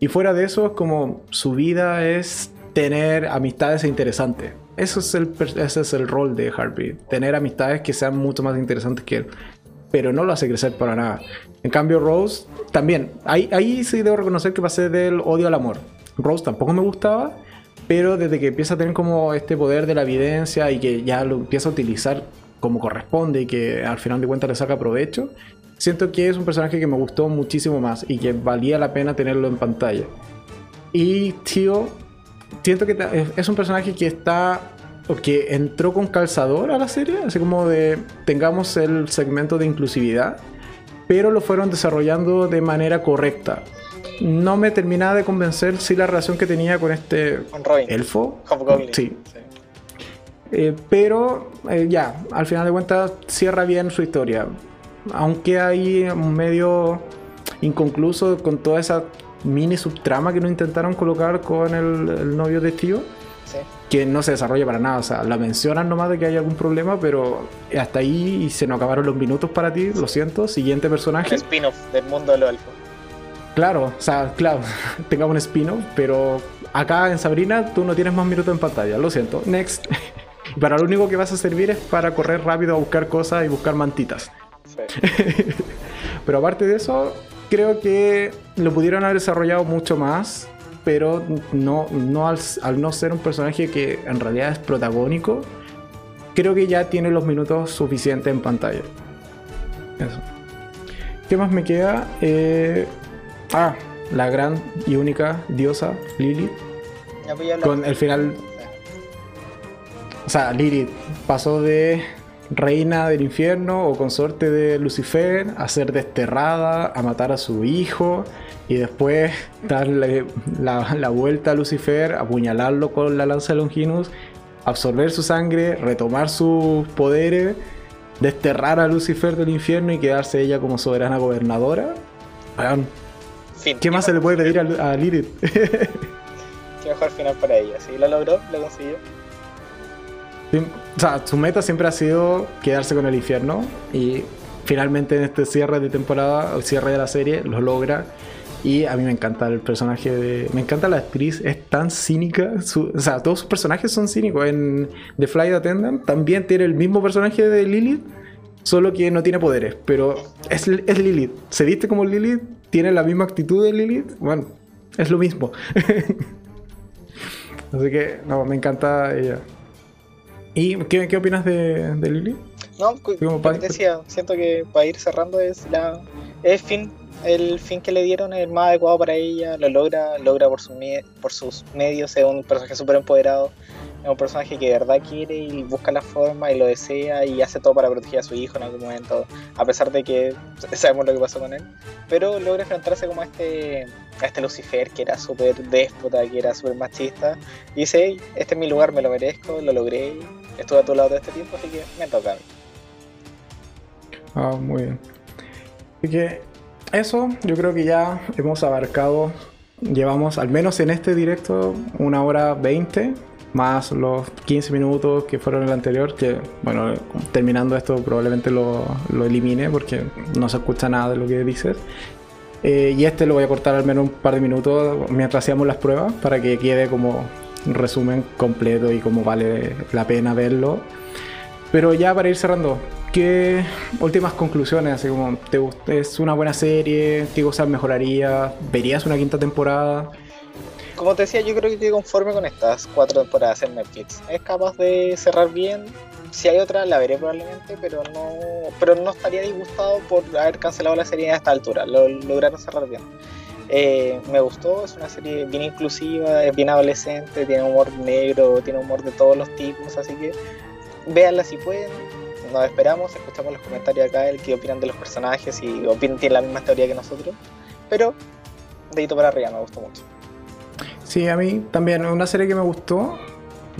y fuera de eso es como su vida es tener amistades interesantes. Eso es el, ese es el rol de Harvey, tener amistades que sean mucho más interesantes que él pero no lo hace crecer para nada. En cambio, Rose también. Ahí, ahí sí debo reconocer que pasé del odio al amor. Rose tampoco me gustaba, pero desde que empieza a tener como este poder de la evidencia y que ya lo empieza a utilizar como corresponde y que al final de cuentas le saca provecho, siento que es un personaje que me gustó muchísimo más y que valía la pena tenerlo en pantalla. Y Tío, siento que es un personaje que está o que entró con calzador a la serie, así como de tengamos el segmento de inclusividad, pero lo fueron desarrollando de manera correcta. No me terminaba de convencer si la relación que tenía con este Con Robin. elfo. Hobgoblin. Sí, eh, pero eh, ya, al final de cuentas cierra bien su historia. Aunque hay un medio inconcluso con toda esa mini subtrama que no intentaron colocar con el, el novio de tío, Sí. que no se desarrolla para nada. O sea, la mencionan nomás de que hay algún problema, pero hasta ahí y se nos acabaron los minutos para ti, lo siento. Siguiente personaje. spin-off del mundo de los elfos. Claro, o sea, claro, tengamos un spin-off, pero acá en Sabrina tú no tienes más minutos en pantalla, lo siento. Next. Para lo único que vas a servir es para correr rápido a buscar cosas y buscar mantitas. Sí. Pero aparte de eso, creo que lo pudieron haber desarrollado mucho más, pero no, no al, al no ser un personaje que en realidad es protagónico, creo que ya tiene los minutos suficientes en pantalla. Eso. ¿Qué más me queda? Eh, ah, la gran y única diosa Lilith. Pues. Con el final o sea, Lilith pasó de reina del infierno o consorte de Lucifer a ser desterrada, a matar a su hijo y después darle la, la vuelta a Lucifer, apuñalarlo con la lanza de Longinus, absorber su sangre, retomar sus poderes, desterrar a Lucifer del infierno y quedarse ella como soberana gobernadora. Weón, Fin. ¿Qué más se le puede pedir a, a Lilith? Qué mejor final para ella. Sí, lo logró, lo consiguió. Sí, O sea, su meta siempre ha sido quedarse con el infierno y finalmente en este cierre de temporada, el cierre de la serie, lo logra. Y a mí me encanta el personaje de. Me encanta la actriz, es tan cínica. o sea, todos sus personajes son cínicos. En The Flight Attendant también tiene el mismo personaje de Lilith, solo que no tiene poderes. Pero es, es Lilith. Se viste como Lilith, tiene la misma actitud de Lilith. Bueno, es lo mismo. Así que, no, me encanta ella. ¿Y qué, qué opinas de, de Lilith? No, como decía, siento que para ir cerrando es la es fin el fin que le dieron es el más adecuado para ella, lo logra, logra por, su, por sus medios, es un personaje súper empoderado, es un personaje que de verdad quiere y busca la forma y lo desea y hace todo para proteger a su hijo en algún momento, a pesar de que sabemos lo que pasó con él, pero logra enfrentarse como a este, este Lucifer que era súper déspota, que era súper machista, y dice, este es mi lugar, me lo merezco, lo logré, estuve a tu lado todo este tiempo, así que me toca. Ah, muy bien. Así que eso, yo creo que ya hemos abarcado, llevamos al menos en este directo una hora 20, más los 15 minutos que fueron el anterior, que bueno, terminando esto probablemente lo, lo elimine porque no se escucha nada de lo que dices. Eh, y este lo voy a cortar al menos un par de minutos mientras hacíamos las pruebas para que quede como resumen completo y como vale la pena verlo. Pero ya para ir cerrando, ¿Qué últimas conclusiones? Así como, ¿te ¿es una buena serie? ¿Qué cosas mejoraría? ¿Verías una quinta temporada? Como te decía, yo creo que estoy conforme con estas cuatro temporadas en Netflix. Es capaz de cerrar bien. Si hay otra, la veré probablemente, pero no, pero no estaría disgustado por haber cancelado la serie a esta altura. Lo lograron cerrar bien. Eh, me gustó, es una serie bien inclusiva, es bien adolescente, tiene humor negro, tiene humor de todos los tipos, así que véanla si pueden nos esperamos, escuchamos los comentarios acá, el que opinan de los personajes y opinan, tienen la misma teoría que nosotros. Pero, dedito para arriba, me gustó mucho. Sí, a mí también, una serie que me gustó.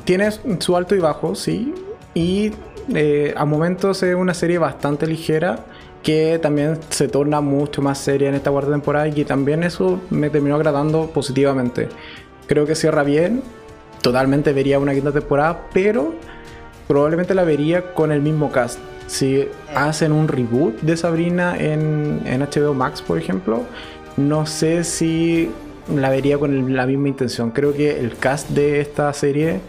Tiene su alto y bajo, sí. Y eh, a momentos es una serie bastante ligera que también se torna mucho más seria en esta cuarta temporada y que también eso me terminó agradando positivamente. Creo que cierra bien, totalmente vería una quinta temporada, pero probablemente la vería con el mismo cast. Si hacen un reboot de Sabrina en, HBO Max, por ejemplo, no sé si la vería con la misma intención. Creo que el cast de esta serie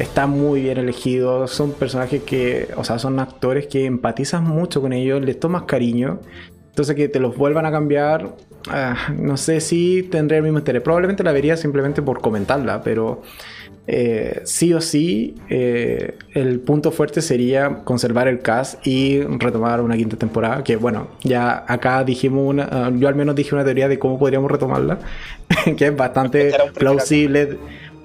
está muy bien elegido. Son personajes que, o sea, son actores que empatizas mucho con ellos, les tomas cariño. Entonces que te los vuelvan a cambiar, ah, no sé si tendré el mismo interés. Probablemente la vería simplemente por comentarla, pero eh, sí o sí, eh, el punto fuerte sería conservar el cast y retomar una quinta temporada. Que bueno, ya acá dijimos una, ah, yo al menos dije una teoría de cómo podríamos retomarla, que es bastante plausible,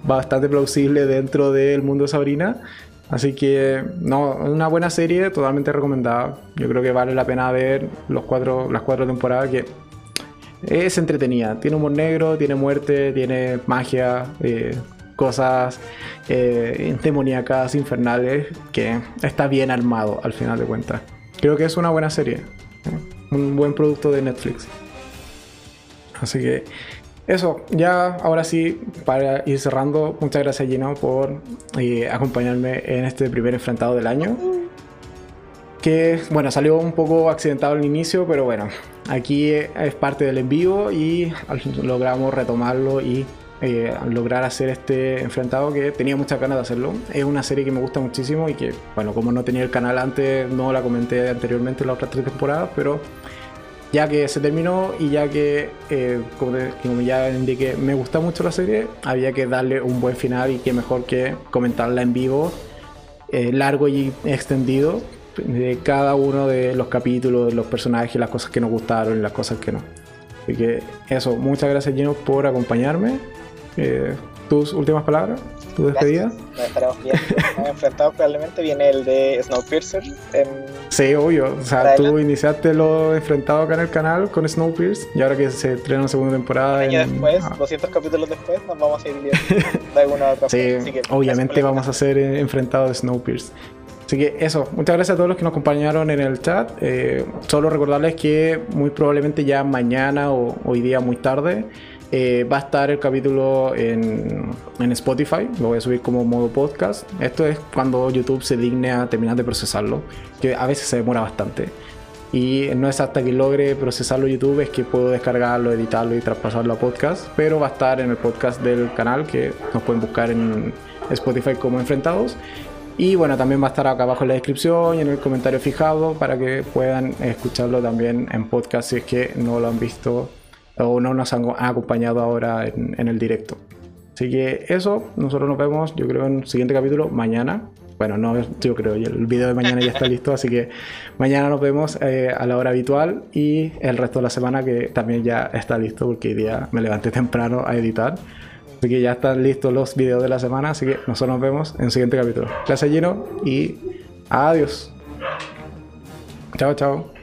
bastante plausible dentro del mundo de Sabrina. Así que, no, una buena serie, totalmente recomendada. Yo creo que vale la pena ver los cuatro, las cuatro temporadas que es entretenida. Tiene humor negro, tiene muerte, tiene magia. Eh, cosas eh, demoníacas, infernales, que está bien armado al final de cuentas. Creo que es una buena serie, ¿eh? un buen producto de Netflix. Así que eso, ya ahora sí, para ir cerrando, muchas gracias Gino por eh, acompañarme en este primer enfrentado del año. Que bueno, salió un poco accidentado al inicio, pero bueno, aquí es parte del envío y logramos retomarlo y eh, lograr hacer este enfrentado que tenía muchas ganas de hacerlo. Es una serie que me gusta muchísimo y que, bueno, como no tenía el canal antes, no la comenté anteriormente en las otras tres temporadas, pero ya que se terminó y ya que, eh, como, ya indiqué, me gusta mucho la serie, había que darle un buen final y que mejor que comentarla en vivo, eh, largo y extendido, de cada uno de los capítulos, los personajes, las cosas que nos gustaron y las cosas que no. Así que eso, muchas gracias Gino por acompañarme eh, ¿Tus últimas palabras? ¿Tu despedida? Nos estaremos viendo. enfrentado probablemente. Viene el de Snowpiercer. En... Sí, obvio. O sea, tú iniciaste lo enfrentado acá en el canal con Snowpiercer y ahora que se estrena la segunda temporada. Un año después, 200 ah. capítulos después, nos vamos a ir viendo de alguna otra Sí, obviamente vamos a ser enfrentados de Snowpiercer. Así que eso, muchas gracias a todos los que nos acompañaron en el chat. Eh, solo recordarles que muy probablemente ya mañana o hoy día muy tarde eh, va a estar el capítulo en, Spotify, lo voy a subir como modo podcast. Esto es cuando YouTube se digne a terminar de procesarlo, que a veces se demora bastante. Y no es hasta que logre procesarlo YouTube es que puedo descargarlo, editarlo y traspasarlo a podcast. Pero va a estar en el podcast del canal que nos pueden buscar en Spotify como Enfrentados. Y bueno, también va a estar acá abajo en la descripción y en el comentario fijado para que puedan escucharlo también en podcast si es que no lo han visto o no nos han acompañado ahora en, en el directo. Así que eso, nosotros nos vemos, yo creo, en el siguiente capítulo mañana. Bueno, no, yo creo, el video de mañana ya está listo, así que mañana nos vemos eh, a la hora habitual y el resto de la semana que también ya está listo porque hoy día me levanté temprano a editar. Así que ya están listos los videos de la semana, así que nosotros nos vemos en el siguiente capítulo. Gracias, lleno y adiós. Chao, chao.